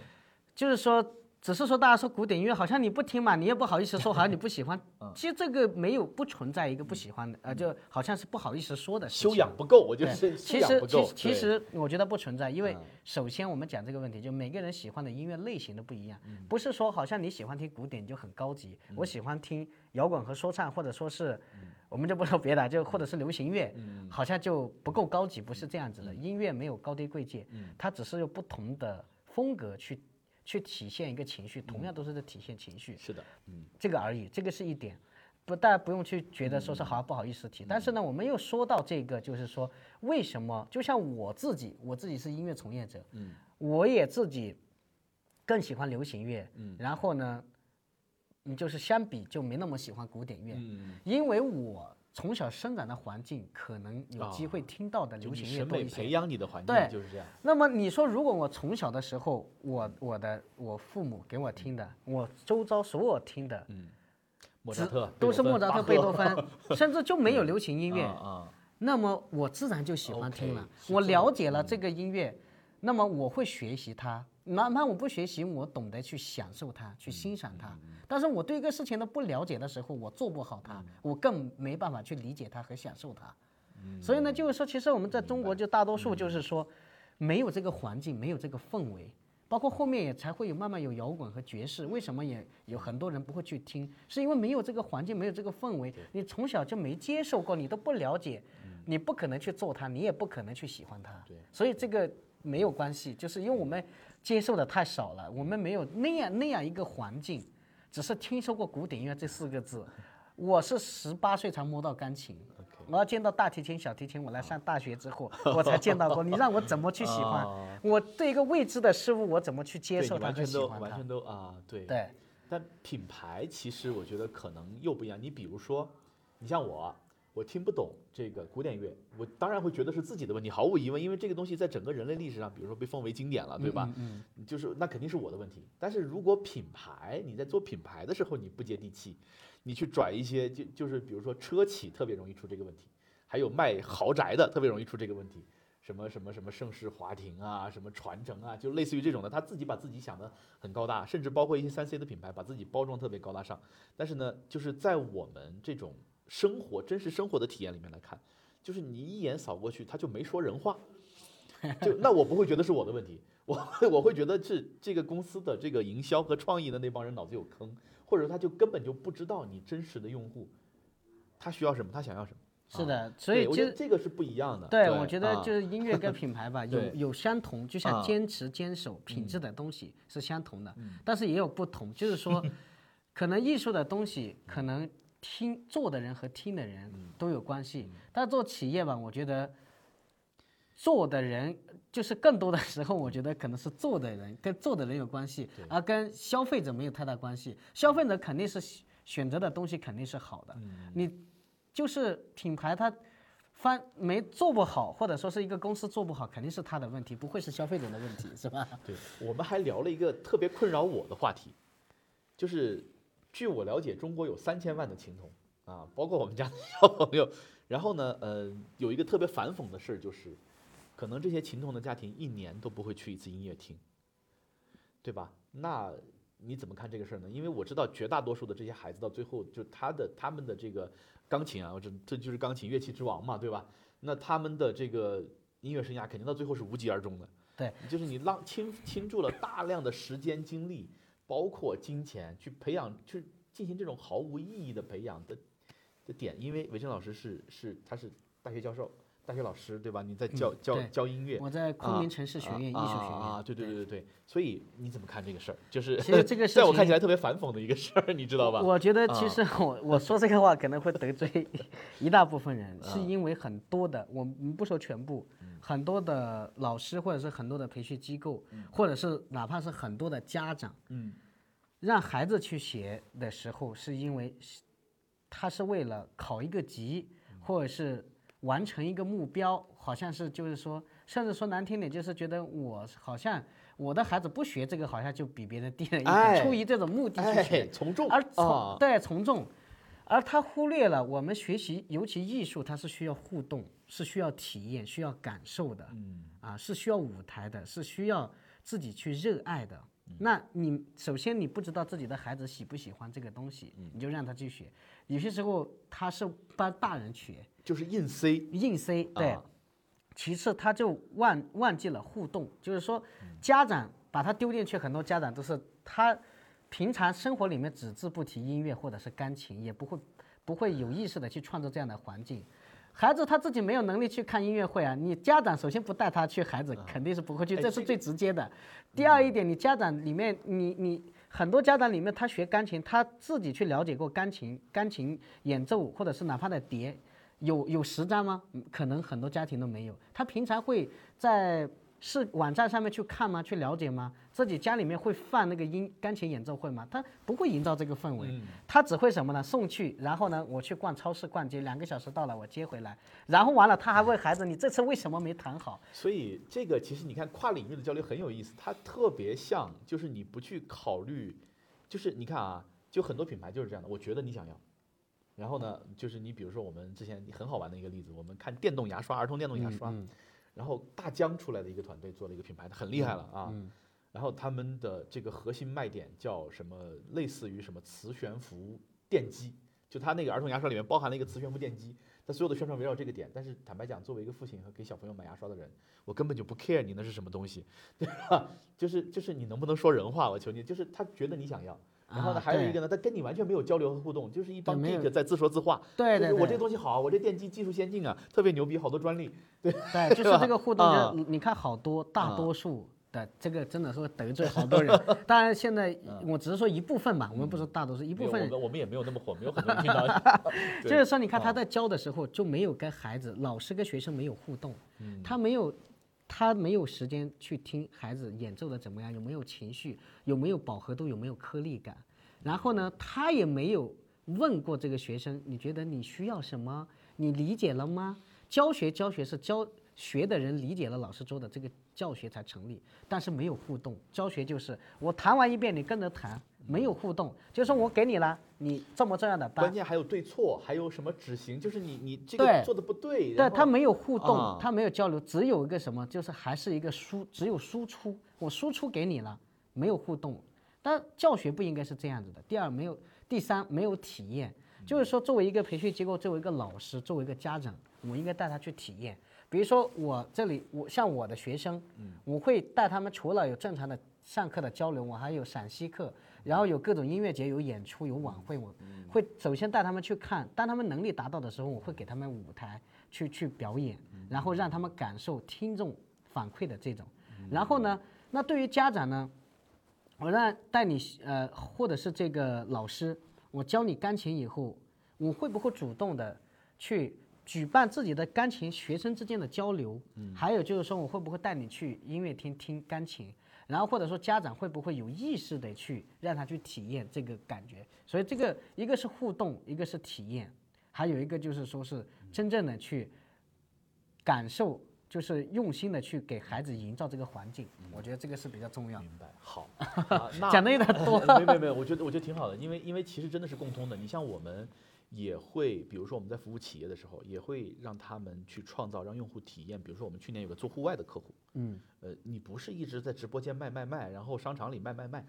就是说。只是说大家说古典音乐好像你不听嘛，你也不好意思说，好像你不喜欢。[laughs] 其实这个没有不存在一个不喜欢的，呃，就好像是不好意思说的。修养不够，我觉得是其实其实其实我觉得不存在，因为首先我们讲这个问题，就每个人喜欢的音乐类型都不一样，不是说好像你喜欢听古典就很高级，我喜欢听摇滚和说唱，或者说是，我们就不说别的，就或者是流行乐，好像就不够高级，不是这样子的。音乐没有高低贵贱，它只是用不同的风格去。去体现一个情绪，同样都是在体现情绪。是的，嗯，这个而已，这个是一点，不，大家不用去觉得说是好不好意思提。但是呢，我们又说到这个，就是说为什么？就像我自己，我自己是音乐从业者，嗯，我也自己更喜欢流行乐，嗯，然后呢，你就是相比就没那么喜欢古典乐，嗯，因为我。从小生长的环境，可能有机会听到的流行乐多一些。培养你的环境就是这样。那么你说，如果我从小的时候，我我的我父母给我听的，我周遭所有听的，嗯，莫扎特都是莫扎特、贝多芬，甚至就没有流行音乐啊。那么我自然就喜欢听了。我了解了这个音乐，那么我会学习它。哪怕我不学习，我懂得去享受它，去欣赏它。但是我对一个事情都不了解的时候，我做不好它，我更没办法去理解它和享受它。所以呢，就是说，其实我们在中国就大多数就是说，没有这个环境，没有这个氛围，包括后面也才会有慢慢有摇滚和爵士。为什么也有很多人不会去听？是因为没有这个环境，没有这个氛围，你从小就没接受过，你都不了解，你不可能去做它，你也不可能去喜欢它。所以这个没有关系，就是因为我们。接受的太少了，我们没有那样那样一个环境，只是听说过古典音乐这四个字。我是十八岁才摸到钢琴，我要见到大提琴、小提琴，我来上大学之后我才见到过。你让我怎么去喜欢？我对一个未知的事物，我怎么去接受它、去喜欢它？完全都啊，对。对。但品牌其实我觉得可能又不一样。你比如说，你像我。我听不懂这个古典乐，我当然会觉得是自己的问题，毫无疑问，因为这个东西在整个人类历史上，比如说被奉为经典了，对吧？嗯，就是那肯定是我的问题。但是如果品牌你在做品牌的时候你不接地气，你去转一些就就是比如说车企特别容易出这个问题，还有卖豪宅的特别容易出这个问题，什么什么什么盛世华庭啊，什么传承啊，就类似于这种的，他自己把自己想的很高大，甚至包括一些三 C 的品牌把自己包装特别高大上，但是呢，就是在我们这种。生活真实生活的体验里面来看，就是你一眼扫过去，他就没说人话，[laughs] 就那我不会觉得是我的问题，我我会觉得是这个公司的这个营销和创意的那帮人脑子有坑，或者他就根本就不知道你真实的用户，他需要什么，他想要什么。是的，所以其实这个是不一样的。对，我觉得就是音乐跟品牌吧，[laughs] 有有相同，就像坚持坚守品质的东西是相同的，但是也有不同，就是说，[laughs] 可能艺术的东西可能。听做的人和听的人都有关系，但是做企业吧，我觉得做的人就是更多的时候，我觉得可能是做的人跟做的人有关系，而跟消费者没有太大关系。消费者肯定是选择的东西肯定是好的，你就是品牌它翻没做不好，或者说是一个公司做不好，肯定是他的问题，不会是消费者的问题，是吧？对，我们还聊了一个特别困扰我的话题，就是。据我了解，中国有三千万的琴童啊，包括我们家的小朋友。然后呢，呃，有一个特别反讽的事儿，就是，可能这些琴童的家庭一年都不会去一次音乐厅，对吧？那你怎么看这个事儿呢？因为我知道绝大多数的这些孩子到最后，就他的他们的这个钢琴啊，这这就是钢琴乐器之王嘛，对吧？那他们的这个音乐生涯肯定到最后是无疾而终的。对，就是你浪倾倾注了大量的时间精力。包括金钱去培养，去进行这种毫无意义的培养的的点，因为韦正老师是是他是大学教授、大学老师，对吧？你在教教教音乐，我在昆明城市学院艺术学院啊，对对对。对对，所以你怎么看这个事儿？就是其实这个 [laughs] 在我看起来特别反讽的一个事儿，你知道吧？我觉得其实我我说这个话可能会得罪一大部分人，是因为很多的，我们不说全部。很多的老师，或者是很多的培训机构，或者是哪怕是很多的家长，嗯，让孩子去学的时候，是因为他是为了考一个级，或者是完成一个目标，好像是就是说，甚至说难听点，就是觉得我好像我的孩子不学这个，好像就比别人低了一哎点，出于这种目的去学。哎，，从众而从、啊，对从众，而他忽略了我们学习，尤其艺术，它是需要互动，是需要体验、需要感受的，嗯。啊，是需要舞台的，是需要自己去热爱的。嗯那你首先你不知道自己的孩子喜不喜欢这个东西，嗯你就让他去学。有些时候他是帮大人学，就是硬塞，硬塞，对。啊其次，他就忘忘记了互动，就是说，嗯家长把他丢进去，很多家长都是他平常生活里面只字不提音乐或者是钢琴，也不会不会有意识的去创造这样的环境。孩子他自己没有能力去看音乐会啊，你家长首先不带他去，孩子肯定是不会去，哎这这是最直接的。第二一点，你家长里面，你你很多家长里面，他学钢琴，他自己去了解过钢琴，钢琴演奏或者是哪怕的碟，有有实战吗？嗯可能很多家庭都没有。他平常会在是网站上面去看吗？去了解吗？自己家里面会放那个音钢琴演奏会吗？他不会营造这个氛围，他只会什么呢？送去，然后呢，我去逛超市逛街，两个小时到了，我接回来，然后完了，他还问孩子，你这次为什么没弹好？所以这个其实你看跨领域的交流很有意思，它特别像就是你不去考虑，就是你看啊，就很多品牌就是这样的，我觉得你想要。然后呢，就是你比如说我们之前很好玩的一个例子，我们看电动牙刷，儿童电动牙刷，然后大疆出来的一个团队做了一个品牌，很厉害了啊。然后他们的这个核心卖点叫什么？类似于什么磁悬浮电机，就他那个儿童牙刷里面包含了一个磁悬浮电机，他所有的宣传围绕这个点。但是坦白讲，作为一个父亲和给小朋友买牙刷的人，我根本就不 care 你那是什么东西，[laughs] 对吧？就是就是你能不能说人话？我求你，就是他觉得你想要。然后呢，还有一个呢，他跟你完全没有交流和互动，就是一帮 geek 在自说自话。对对我这对东西好，我这电机技术先进啊，特别牛逼，好多专利。对对，[laughs] 就是这个互动，你你看好多大啊多数的这个真的说得罪好多人。[laughs] 当然现在我只是说一部分嘛，我们不说大多数，一部分我们我们也没有那么火，没有很多人听到。[laughs] 就是说，你看他啊在教的时候就没有跟孩子、老师跟学生没有互动，嗯他没有，他没有时间去听孩子演奏的怎么样，有没有情绪，有没有饱和度，有没有颗粒感，然后呢，他也没有问过这个学生，你觉得你需要什么？你理解了吗？教学教学是教学的人理解了老师说的这个教学才成立，但是没有互动。教学就是我弹完一遍，你跟着弹，没有互动，就是说我给你了，你这么这样的班，关键还有对错，还有什么执行，就是你你这对个做的不对。然后对他没有互动，啊他没有交流，只有一个什么，就是还是一个输，只有输出，我输出给你了，没有互动。但教学不应该是这样子的。第二，没有，第三，没有体验，就是说，作为一个培训机构，作为一个老师，作为一个家长，我应该带他去体验。比如说我这里，我像我的学生，我会带他们除了有正常的上课的交流，我还有陕西课，然后有各种音乐节，有演出，有晚会，我会首先带他们去看，当他们能力达到的时候，我会给他们舞台去去表演，然后让他们感受听众反馈的这种。然后呢，那对于家长呢，我让带你呃，或者是这个老师，我教你钢琴以后，我会不会主动的去举办自己的钢琴学生之间的交流？还有就是说，我会不会带你去音乐厅听钢琴？然后或者说家长会不会有意识的去让他去体验这个感觉？所以这个一个是互动，一个是体验，还有一个就是说是真正的去感受，就是用心的去给孩子营造这个环境。我觉得这个是比较重要。明白，好，[laughs] 讲的有点多。[laughs] 没有没有，[laughs] 我觉得我觉得挺好的，因为因为其实真的是共通的。你像我们也会，比如说我们在服务企业的时候，也会让他们去创造让用户体验。比如说我们去年有个做户外的客户，嗯，呃，你不是一直在直播间卖卖卖，然后商场里卖卖卖，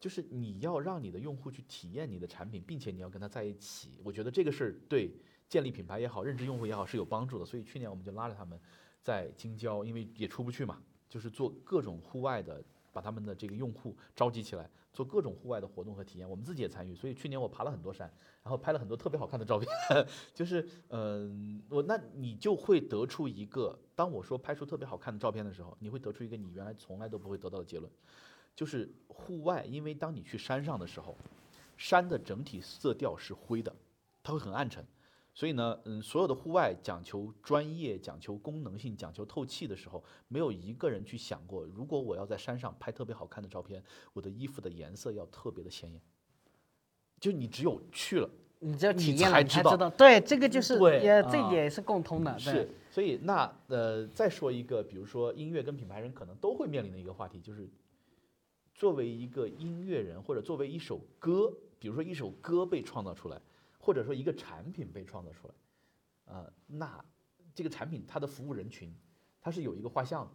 就是你要让你的用户去体验你的产品，并且你要跟他在一起。我觉得这个是对建立品牌也好，认知用户也好是有帮助的。所以去年我们就拉着他们在京郊，因为也出不去嘛，就是做各种户外的，把他们的这个用户召集起来，做各种户外的活动和体验。我们自己也参与，所以去年我爬了很多山，然后拍了很多特别好看的照片。[laughs] 就是嗯、我那你就会得出一个，当我说拍出特别好看的照片的时候，你会得出一个你原来从来都不会得到的结论，就是户外，因为当你去山上的时候，山的整体色调是灰的，它会很暗沉。所以呢，嗯，所有的户外讲求专业、讲求功能性、讲求透气的时候，没有一个人去想过，如果我要在山上拍特别好看的照片，我的衣服的颜色要特别的鲜艳。就你只有去了，你只有体验了，才知道你才知道。对，这个就是对也这啊也是共通的。是，所以那呃，再说一个，比如说音乐跟品牌人可能都会面临的一个话题，就是作为一个音乐人，或者作为一首歌，比如说一首歌被创造出来，或者说一个产品被创造出来，呃，那这个产品它的服务人群，它是有一个画像的。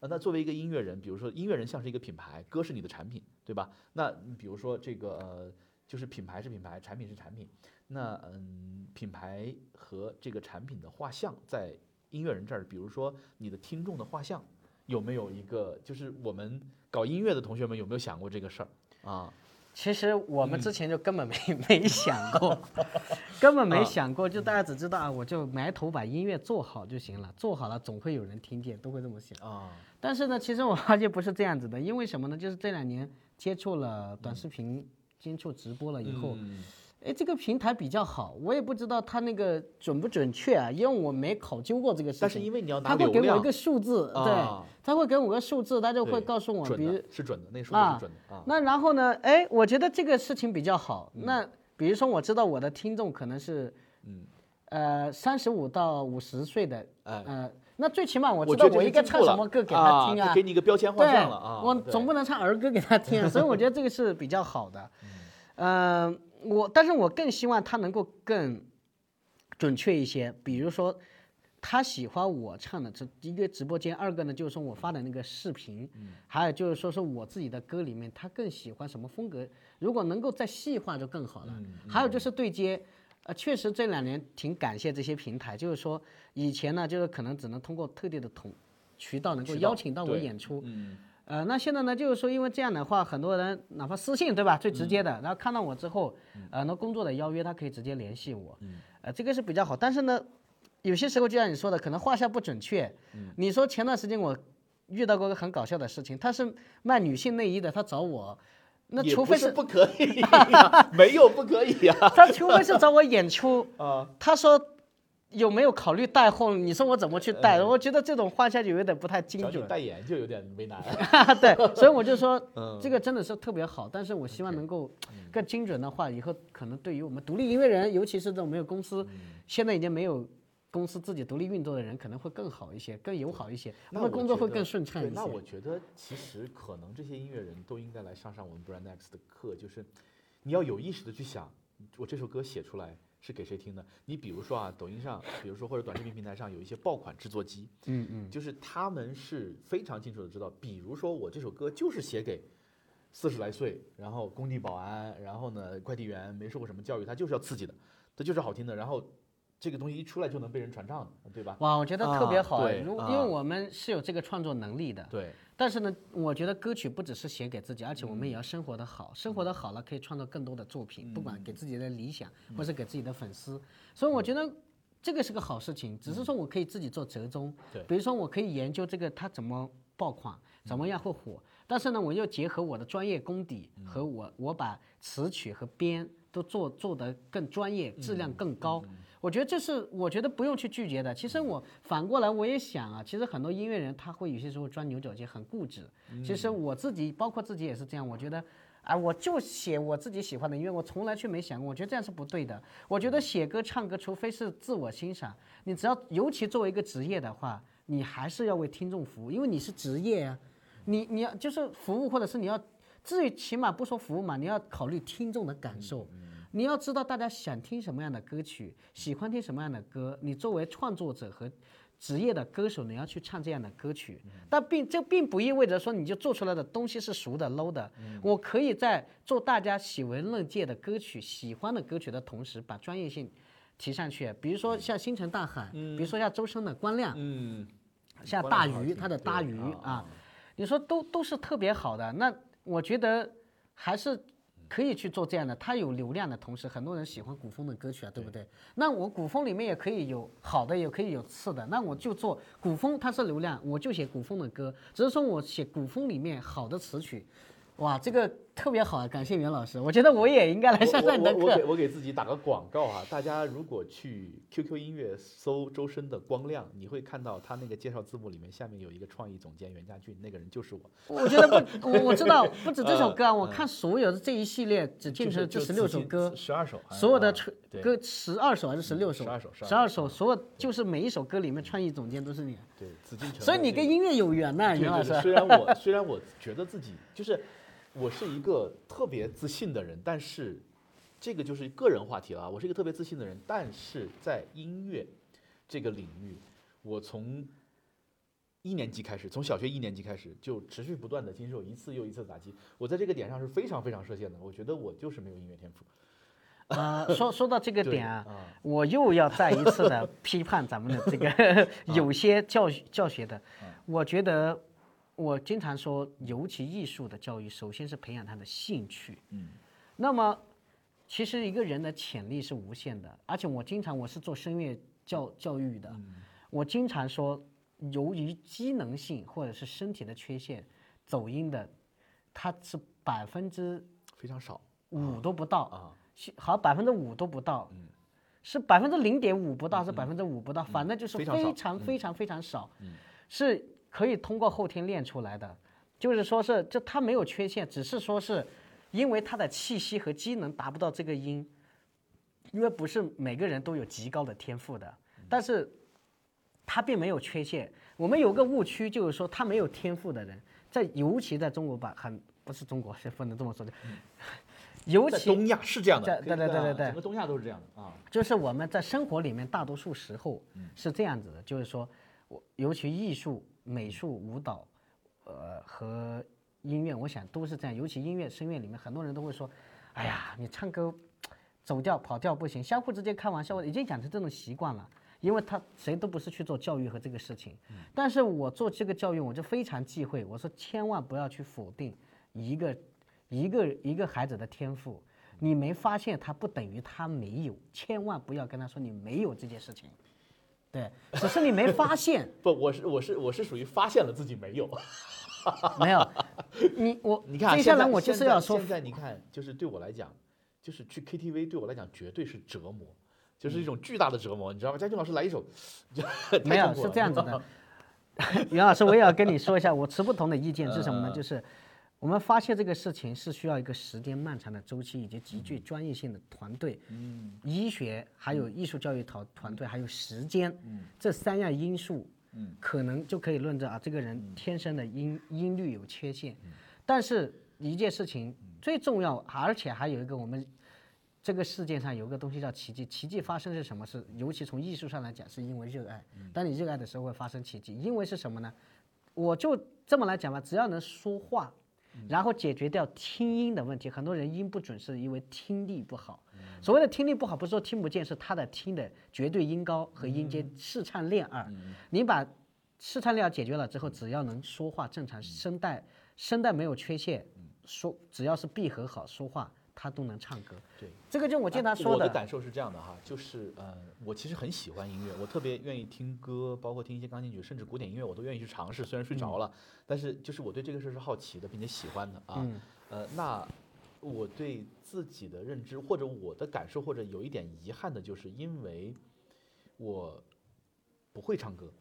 呃那作为一个音乐人，比如说音乐人像是一个品牌，歌是你的产品，对吧？那比如说这个呃，就是品牌是品牌，产品是产品。那嗯，品牌和这个产品的画像在音乐人这儿，比如说你的听众的画像，有没有一个？就是我们搞音乐的同学们有没有想过这个事儿啊？其实我们之嗯前就根本没 [laughs] 没想过，[laughs] 根本没啊想过，就大家只知道啊，我就埋头把音乐做好就行了，做好了总会有人听见，都会这么想。啊，但是呢，其实我发现不是这样子的，因为什么呢？就是这两年接触了短视频、接触直播了以后，嗯哎，这个平台比较好，我也不知道它那个准不准确啊，因为我没考究过这个事情。但是因为你要拿他会给我一个数字，对啊，他会给我个数字，他就会告诉我，比如是准的，那数字啊是准的啊。那然后呢？哎，我觉得这个事情比较好。嗯那比如说，我知道我的听众可能是，嗯，呃，三十五到五十岁的，哎呃，那最起码我我知道我应该唱什么歌给他啊听啊。给你一个标签画对像了啊。我总不能唱儿歌给他听啊，所以我觉得这个是比较好的。嗯，我但是我更希望他能够更准确一些，比如说。他喜欢我唱的这一个直播间，二个呢就是说我发的那个视频，还有就是说是我自己的歌里面，他更喜欢什么风格？如果能够再细化就更好了。还有就是对接，呃，确实这两年挺感谢这些平台，就是说以前呢，就是可能只能通过特定的同渠道能够邀请到我演出，嗯，呃，那现在呢，就是说，因为这样的话，很多人哪怕私信，对吧，最直接嗯的，然后看到我之后，呃，那工作的邀约，他可以直接联系我，嗯呃，这个是比较好。但是呢，有些时候就像你说的，可能画像不准确。嗯你说前段时间我遇到过个很搞笑的事情，他是卖女性内衣的，他找我，那除非是不可以呀，[laughs] 没有不可以呀。[laughs] 他除非是找我演出，[laughs] 啊，他说有没有考虑带货？你说我怎么去带？嗯我觉得这种话下去有点不太精准。代言就有点为难。[laughs] 对，所以我就说 [laughs] 嗯这个真的是特别好，但是我希望能够更精准的话，以后可能对于我们独立音乐人，尤其是这种没有公司，嗯现在已经没有公司自己独立运作的人，可能会更好一些，更友好一些，那我们工作会更顺畅，一些。那我觉得其实可能这些音乐人都应该来上上我们 Brand X 的课，就是你要有意识的去想，我这首歌写出来是给谁听的。你比如说啊，抖音上，比如说或者短视频平台上有一些爆款制作机，嗯嗯，就是他们是非常清楚的知道，比如说我这首歌就是写给四十来岁，然后工地保安，然后呢快递员，没受过什么教育，他就是要刺激的，他就是好听的，然后这个东西一出来就能被人传唱的，对吧？哇，我觉得特别啊好哎，对如因为啊我们是有这个创作能力的，对，但是呢，我觉得歌曲不只是写给自己，而且我们也要生活的好，生活的好了可以创造更多的作品，不管给自己的理想，或是给自己的粉丝，所以我觉得。这个是个好事情，只是说我可以自己做折中，对。比如说我可以研究这个它怎么爆款，怎么样会火，但是呢，我又结合我的专业功底和我我把词曲和编都做做得更专业，质量更高。我觉得这是我觉得不用去拒绝的。其实我反过来我也想啊，其实很多音乐人他会有些时候钻牛角尖，很固执。其实我自己包括自己也是这样，我觉得。啊，我就写我自己喜欢的音乐，我从来却没想过，我觉得这样是不对的。我觉得写歌唱歌，除非是自我欣赏，你只要尤其作为一个职业的话，你还是要为听众服务，因为你是职业啊，你你要就是服务，或者是你要，至于起码不说服务嘛，你要考虑听众的感受。你要知道大家想听什么样的歌曲，喜欢听什么样的歌。你作为创作者和职业的歌手，你要去唱这样的歌曲，但并这并不意味着说你就做出来的东西是俗的 low 的。我可以在做大家喜闻乐见的歌曲、喜欢的歌曲的同时，把专业性提上去。比如说像星辰大海，比如说像周深的《光亮》，嗯，像大鱼他的大鱼啊啊，你说都都是特别好的。那我觉得还是可以去做这样的。它有流量的同时，很多人喜欢古风的歌曲啊，对不对？那我古风里面也可以有好的，也可以有次的。那我就做古风，它是流量，我就写古风的歌。只是说我写古风里面好的词曲，哇，这个特别好，感谢袁老师。我觉得我也应该来上上你的我我我给课。我给自己打个广告啊！大家如果去 QQ 音乐搜周深的《光亮》，你会看到他那个介绍字幕里面下面有一个创意总监袁家俊，那个人就是我。我觉得不，我我知道，[laughs] 不止这首歌啊，嗯我看所有的这一系列只进就是去这十六首歌，十二首，所有的歌十二首还是十六首？十二首十二首，所有就是每一首歌里面创意总监都是你，对紫禁城所以你跟音乐有缘呐，对袁老师。虽然我虽然我觉得自己就是我是一个特别自信的人，但是这个就是个人话题了啊。我是一个特别自信的人，但是在音乐这个领域，我从一年级开始，从小学一年级开始就持续不断的经受一次又一次的打击。我在这个点上是非常非常设限的，我觉得我就是没有音乐天赋。呃，说说到这个点啊，啊我又要再一次的批判咱们的这个 [laughs] [laughs] 有些教学教学的，我觉得我经常说，尤其艺术的教育，首先是培养他的兴趣。嗯，那么其实一个人的潜力是无限的，而且我经常我是做声乐教教育的，我经常说，由于机能性或者是身体的缺陷，走音的，它是百分之非常少五都不到。啊。是好百分之五都不到，是百分之零点五不到，是百分之五不到，反正就是非常非常非常非常少，是可以通过后天练出来的。就是说是，就他没有缺陷，只是说是因为他的气息和机能达不到这个音，因为不是每个人都有极高的天赋的，但是他并没有缺陷。我们有个误区，就是说他没有天赋的人，在尤其在中国吧，很不是中国，是不能这么说的，尤其东亚是这样的，对对对对对整个东亚都是这样的啊。就是我们在生活里面大多数时候是这样子的，就是说我尤其艺术、美术、舞蹈，呃和音乐，我想都是这样。尤其音乐、声乐里面，很多人都会说：“哎呀，你唱歌走调、跑调不行。”相互之间开玩笑，已经养成这种习惯了。因为他谁都不是去做教育和这个事情，但是我做这个教育，我就非常忌讳，我说千万不要去否定一个一个一个孩子的天赋，你没发现他不等于他没有，千万不要跟他说你没有这件事情，对，只是你没发现，[laughs] 不，我是我是我是属于发现了自己没有。[laughs] 没有，[laughs] 你我你看啊，接下来我就是要说现在你看，就是对我来讲，就是去 KTV 对我来讲绝对是折磨，就是一种巨大的折磨，你知道吗？嘉俊老师来一首，太没有是这样子的，袁老师，我也要跟你说一下，我持不同的意见是什么呢？嗯就是我们发现这个事情是需要一个时间漫长的周期，以及极具专业性的团队，嗯医学还有艺术教育团团队，还有时间，嗯这三样因素，嗯可能就可以论证啊，这个人天生的音音律有缺陷。嗯但是一件事情最重要，而且还有一个我们这个世界上有个东西叫奇迹，奇迹发生是什么？是尤其从艺术上来讲，是因为热爱。当你热爱的时候会发生奇迹，因为是什么呢？我就这么来讲吧，只要能说话，然后解决掉听音的问题。很多人音不准是因为听力不好。所谓的听力不好，不是说听不见，是他的听的绝对音高和音阶试唱练耳。你把试唱练耳解决了之后，只要能说话正常，声带声带没有缺陷，说只要是闭合好说话，他都能唱歌。对。这个就我经常说我的感受是这样的哈，就是呃，我其实很喜欢音乐，我特别愿意听歌，包括听一些钢琴曲，甚至古典音乐，我都愿意去尝试。虽然睡着了，但是就是我对这个事儿是好奇的，并且喜欢的啊。嗯呃，那我对自己的认知或者我的感受，或者有一点遗憾的，就是因为我不会唱歌，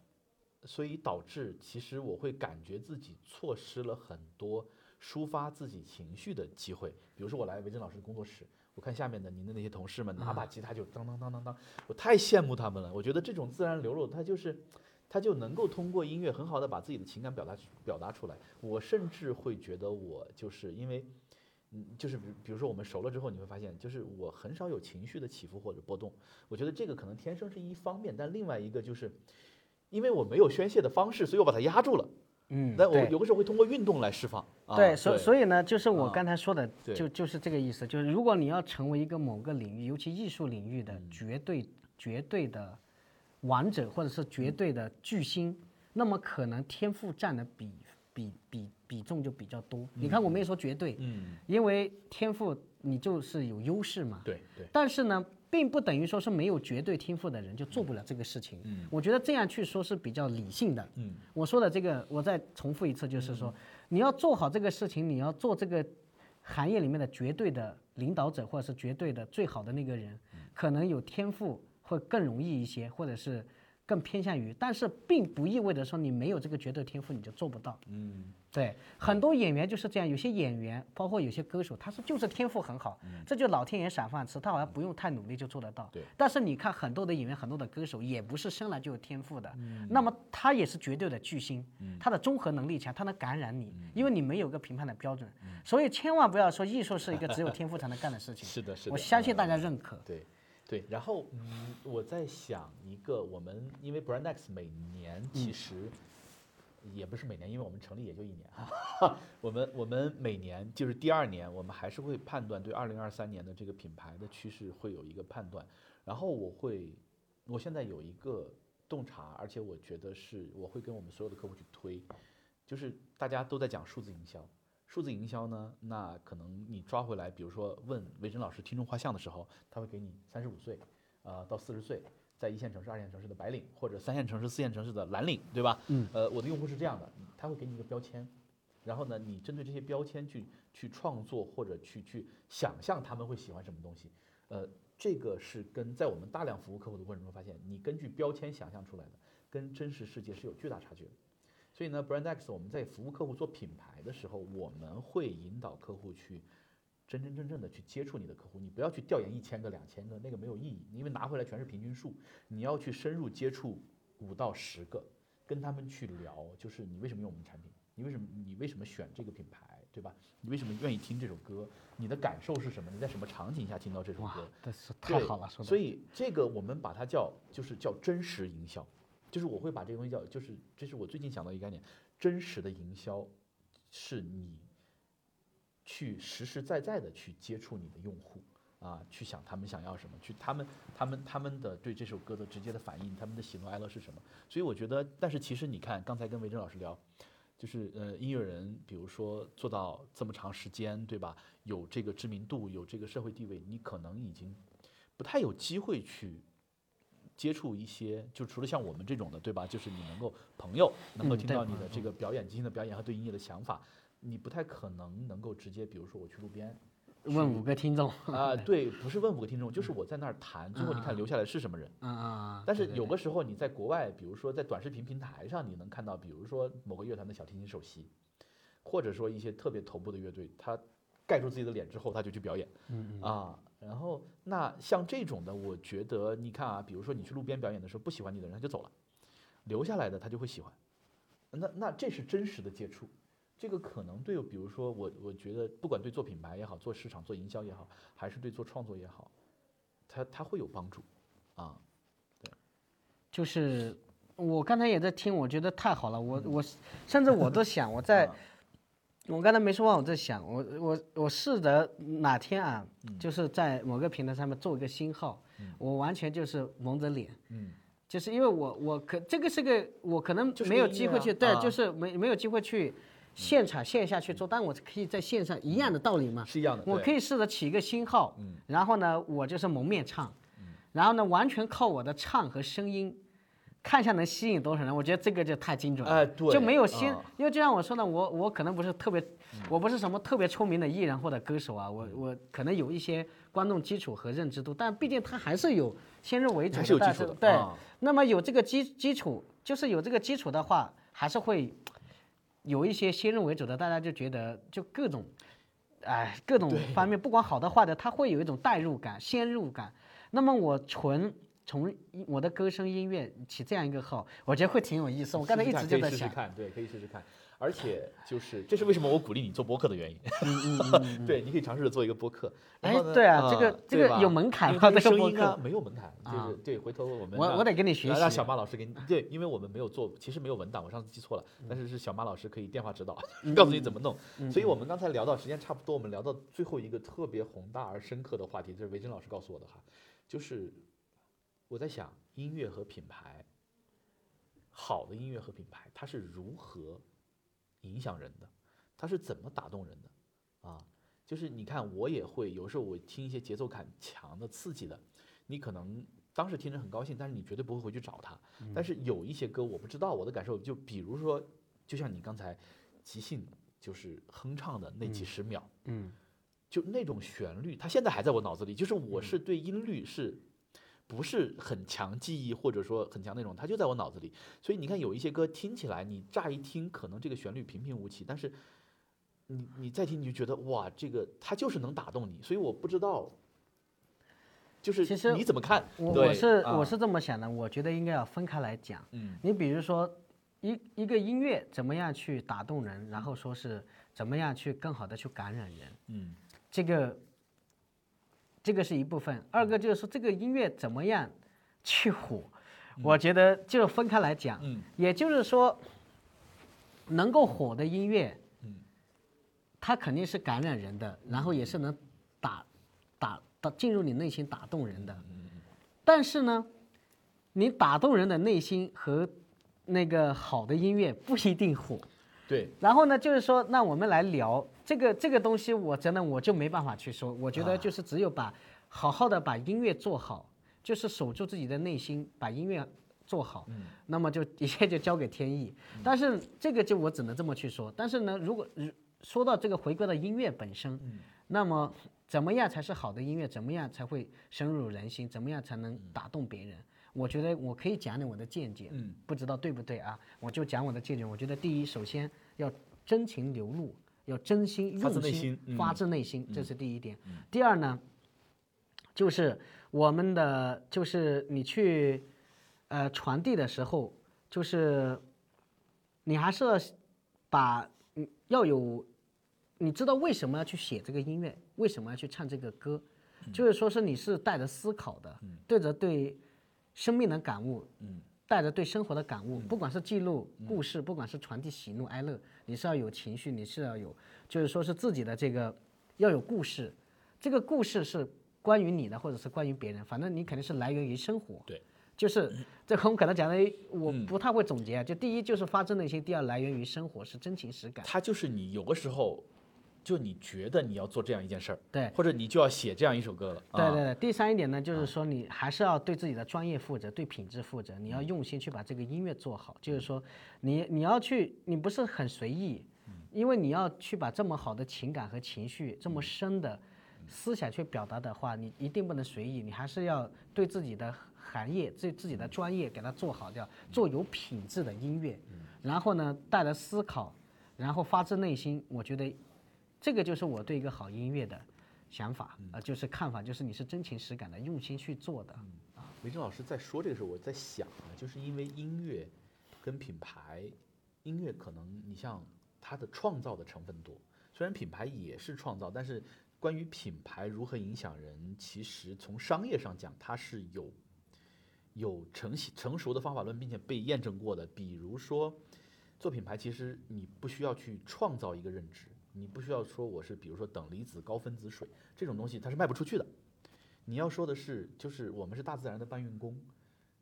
所以导致其实我会感觉自己错失了很多抒发自己情绪的机会。比如说我来维珍老师的工作室，我看下面的您的那些同事们拿把吉他就当当当当当，我太羡慕他们了。我觉得这种自然流露，它就是。他就能够通过音乐很好的把自己的情感表达表达出来。我甚至会觉得我就是因为，嗯，就是比比如说我们熟了之后，你会发现，就是我很少有情绪的起伏或者波动。我觉得这个可能天生是一方面，但另外一个就是，因为我没有宣泄的方式，所以我把它压住了。嗯，但我有的时候会通过运动来释放。啊、对，所所以呢，就是我啊刚才说的，对就就是这个意思，就是如果你要成为一个某个领域，尤其艺术领域嗯的绝对绝对的王者，或者是绝对的巨星，那么可能天赋占的比比比比重就比较多。你看，我没有说绝对，嗯，因为天赋你就是有优势嘛。对对，但是呢，并不等于说是没有绝对天赋的人就做不了这个事情。嗯我觉得这样去说是比较理性的。嗯我说的这个，我再重复一次，就是说，你要做好这个事情，你要做这个行业里面的绝对的领导者，或者是绝对的最好的那个人，可能有天赋会更容易一些，或者是更偏向于，但是并不意味着说你没有这个绝对天赋你就做不到。嗯，对，很多演员就是这样，有些演员，包括有些歌手，他是就是天赋很好，这就老天爷赏饭吃，他好像不用太努力就做得到。对。但是你看很多的演员，很多的歌手也不是生来就有天赋的，那么他也是绝对的巨星，他的综合能力强，他能感染你，因为你没有个评判的标准，所以千万不要说艺术是一个只有天赋才能干的事情。是的，是的。我相信大家认可。对，对。然后，嗯，我在想一个，我们因为 Brandex 每年其实。也不是每年，因为我们成立也就一年哈。[laughs] 我们我们每年就是第二年，我们还是会判断对二零二三年的这个品牌的趋势会有一个判断。然后我会，我现在有一个洞察，而且我觉得是我会跟我们所有的客户去推，就是大家都在讲数字营销，数字营销呢，那可能你抓回来，比如说问魏征老师听众画像的时候，他会给你三十五岁，呃到四十岁。在一线城市、二线城市的白领，或者三线城市、四线城市的蓝领，对吧？嗯。呃，我的用户是这样的，他会给你一个标签，然后呢，你针对这些标签去去创作或者去去想象他们会喜欢什么东西。呃，这个是跟在我们大量服务客户的过程中发现，你根据标签想象出来的，跟真实世界是有巨大差距的。所以呢，Brand X 我们在服务客户做品牌的时候，我们会引导客户去。真真正正的去接触你的客户，你不要去调研一千个、两千个，那个没有意义，因为拿回来全是平均数。你要去深入接触五到十个，跟他们去聊，就是你为什么用我们产品，你为什么你为什么选这个品牌，对吧？你为什么愿意听这首歌？你的感受是什么？你在什么场景下听到这首歌？太好了，所以这个我们把它叫就是叫真实营销，就是我会把这个东西叫就是这是我最近想到一个概念，真实的营销是你。去实实在在的去接触你的用户啊，去想他们想要什么，去他们他们他们的对这首歌的直接的反应，他们的喜怒哀乐是什么？所以我觉得，但是其实你看，刚才跟维珍老师聊，就是呃音乐人，比如说做到这么长时间，对吧？有这个知名度，有这个社会地位，你可能已经不太有机会去接触一些，就除了像我们这种的，对吧？就是你能够朋友能够听到你的这个表演，即兴的表演和对音乐的想法。你不太可能能够直接，比如说我去路边，问五个听众啊，[laughs] 对，不是问五个听众，就是我在那儿谈，最后你看留下来是什么人啊啊！但是有个时候你在国外，比如说在短视频平台上，你能看到，比如说某个乐团的小提琴首席，或者说一些特别头部的乐队，他盖住自己的脸之后，他就去表演，嗯啊，然后那像这种的，我觉得你看啊，比如说你去路边表演的时候，不喜欢你的人他就走了，留下来的他就会喜欢，那那这是真实的接触。这个可能对，比如说我，我觉得不管对做品牌也好，做市场、做营销也好，还是对做创作也好，它它会有帮助，啊，对，就是我刚才也在听，我觉得太好了，我我甚至我都想，我在，我刚才没说完，我在想，我我我试着哪天啊，就是在某个平台上面做一个新号，我完全就是蒙着脸，嗯，就是因为我我可这个是个我可能没有机会去，对，就是没没有机会去。现场线下去做，但我可以在线上一样的道理嘛？是一样的。我可以试着起一个新号，然后呢，我就是蒙面唱，然后呢，完全靠我的唱和声音，看一下能吸引多少人。我觉得这个就太精准了。哎，对，就没有先，因为就像我说的，我我可能不是特别，我不是什么特别出名的艺人或者歌手啊，我我可能有一些观众基础和认知度，但毕竟他还是有先入为主的基础。对，那么有这个基基础，就是有这个基础的话，还是会。有一些先入为主的，大家就觉得就各种，哎，各种方面，不管好的坏的，他会有一种代入感、先入感。那么我纯从我的歌声音乐起这样一个号，我觉得会挺有意思。我刚才一直就在想，试试看，对，可以试试看。而且就是，这是为什么我鼓励你做播客的原因。嗯嗯 [laughs] 对，你可以尝试着做一个播客。哎，对啊，这个这个有门槛吗？这个播客没有门槛，就是对。回头我们我我得跟你学习，让小马老师给你。对，因为我们没有做，其实没有文档，我上次记错了。但是是小马老师可以电话指导，[laughs] 告诉你怎么弄。所以我们刚才聊到时间差不多，我们聊到最后一个特别宏大而深刻的话题，这是维珍老师告诉我的哈，就是我在想音乐和品牌，好的音乐和品牌，它是如何。影响人的，它是怎么打动人的？啊，就是你看，我也会有时候我听一些节奏感强的、刺激的，你可能当时听着很高兴，但是你绝对不会回去找他。但是有一些歌我不知道，我的感受就比如说，就像你刚才即兴就是哼唱的那几十秒，嗯，就那种旋律，它现在还在我脑子里。就是我是对音律是，不是很强记忆，或者说很强那种，它就在我脑子里。所以你看，有一些歌听起来，你乍一听可能这个旋律平平无奇，但是你你再听你就觉得哇，这个它就是能打动你。所以我不知道，就是其实你怎么看？我是啊我是这么想的，我觉得应该要分开来讲。嗯你比如说一一个音乐怎么样去打动人，然后说是怎么样去更好的去感染人，嗯这个这个是一部分。二个就是说这个音乐怎么样去火，我觉得就分开来讲。嗯也就是说，能够火的音乐，嗯它肯定是感染人的，然后也是能打打打进入你内心打动人的。嗯但是呢，你打动人的内心和那个好的音乐不一定火。对，然后呢，就是说，那我们来聊这个这个东西，我真的我就没办法去说。我觉得就是只有把好好的把音乐做好，就是守住自己的内心，把音乐做好，[laughs] 那么就一切就交给天意。但是这个就我只能这么去说。但是呢，如果如说到这个回归到音乐本身，那么怎么样才是好的音乐？怎么样才会深入人心？怎么样才能打动别人？我觉得我可以讲点我的见解，嗯不知道对不对啊？我就讲我的见解。我觉得第一，首先要真情流露，要真心发自用心，内心嗯。发自内心，这是第一点。第二呢，就是我们的，就是你去呃传递的时候，就是你还是要把嗯要有，你知道为什么要去写这个音乐，为什么要去唱这个歌，就是说是你是带着思考的，对着对生命的感悟，带着对生活的感悟，不管是记录故事，不管是传递喜怒哀乐，你是要有情绪，你是要有，就是说是自己的这个要有故事，这个故事是关于你的，或者是关于别人，反正你肯定是来源于生活。对，就是这和我们可能讲的，我不太会总结啊。就第一就是发自内心，第二来源于生活，是真情实感。它就是你有的时候，就你觉得你要做这样一件事儿，对。或者你就要写这样一首歌了。啊对对。对，第三一点呢，就是说你还是要对自己的专业负责，对品质负责，你要用心去把这个音乐做好。就是说，你你要去，你不是很随意，因为你要去把这么好的情感和情绪，这么深的思想去表达的话，你一定不能随意，你还是要对自己的行业、对自己的专业给它做好掉，做有品质的音乐，然后呢，带来思考，然后发自内心，我觉得这个就是我对一个好音乐的想法，呃，就是看法，就是你是真情实感的，用心去做的。啊维正老师在说这个时候，我在想啊，就是因为音乐跟品牌，音乐可能你像它的创造的成分多，虽然品牌也是创造，但是关于品牌如何影响人，其实从商业上讲，它是有有成系成熟的方法论，并且被验证过的。比如说，做品牌，其实你不需要去创造一个认知，你不需要说我是比如说等离子高分子水这种东西，它是卖不出去的。你要说的是，就是我们是大自然的搬运工，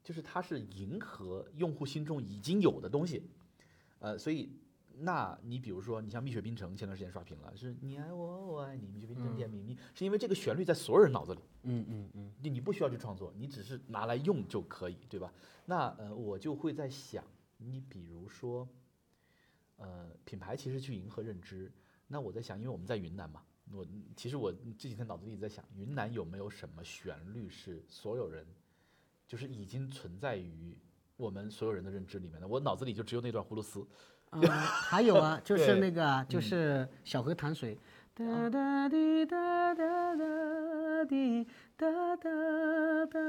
就是它是迎合用户心中已经有的东西，呃，所以，那你比如说，你像蜜雪冰城前段时间刷屏了，是你爱我，我爱你，蜜雪冰城甜蜜蜜，是因为这个旋律在所有人脑子里，嗯嗯嗯，你你不需要去创作，你只是拿来用就可以，对吧？那呃，我就会在想，你比如说，呃，品牌其实去迎合认知，那我在想，因为我们在云南嘛，我其实我这几天脑子里在想，云南有没有什么旋律是所有人，就是已经存在于我们所有人的认知里面的？我脑子里就只有那段葫芦丝，嗯，还有啊，[laughs] 就是那个啊，就是小河淌水，哒哒滴哒哒哒滴哒哒哒。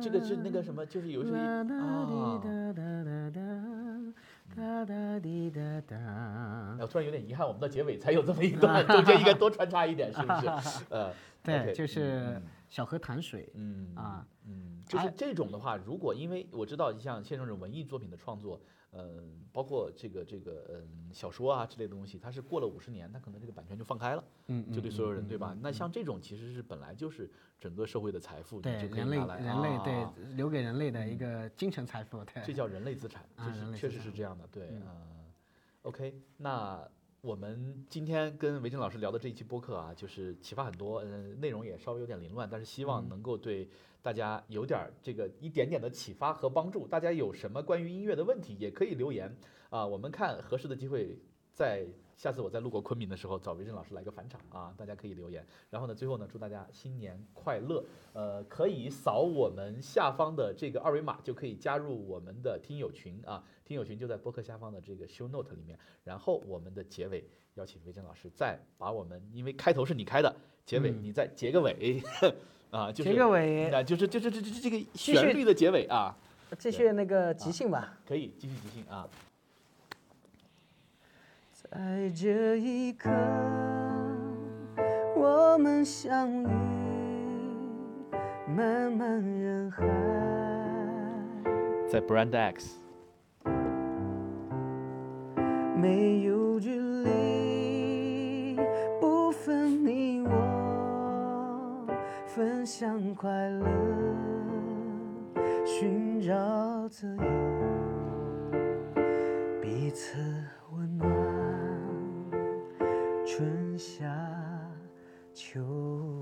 这个是那个什么，就是有一首哒哒滴啊，哒哒滴哒哒。哎我突然有点遗憾，我们到结尾才有这么一段，[laughs] 中间应该多穿插一点，是不是？呃，[laughs] 对就是小河潭水嗯啊，嗯，就是这种的话，如果因为我知道像像这种文艺作品的创作，呃，包括这个这个嗯小说啊之类的东西，它是过了五十年，它可能这个版权就放开了，嗯，就对所有人，对嗯吧？那像这种其实是本来就是整个社会的财富，你对就可以人类拿来人类对啊留给人类的一个精神财富，对。这叫人类资产，啊这是确实是这样的，对嗯啊。OK，那我们今天跟维珍老师聊的这一期播客啊，就是启发很多，嗯，内容也稍微有点凌乱，但是希嗯望能够对大家有点儿这个一点点的启发和帮助。大家有什么关于音乐的问题，也可以留言啊，我们看合适的机会再下次我再路过昆明的时候，找维珍老师来个返场啊，大家可以留言。然后呢，最后呢，祝大家新年快乐。呃，可以扫我们下方的这个二维码，就可以加入我们的听友群啊。听友群就在播客下方的这个 show note 里面。然后我们的结尾邀请维正老师再把我们，因为开头是你开的，结尾你再结个尾 [laughs] 啊，就是结个尾，那就是就是这这这个旋律的结尾啊。继续那个即兴吧。可以继续即兴啊。在这一刻，我们相遇，漫漫人海。在 Brand X。没有距离，不分你我，分享快乐，寻找自由，彼此温暖。春夏秋。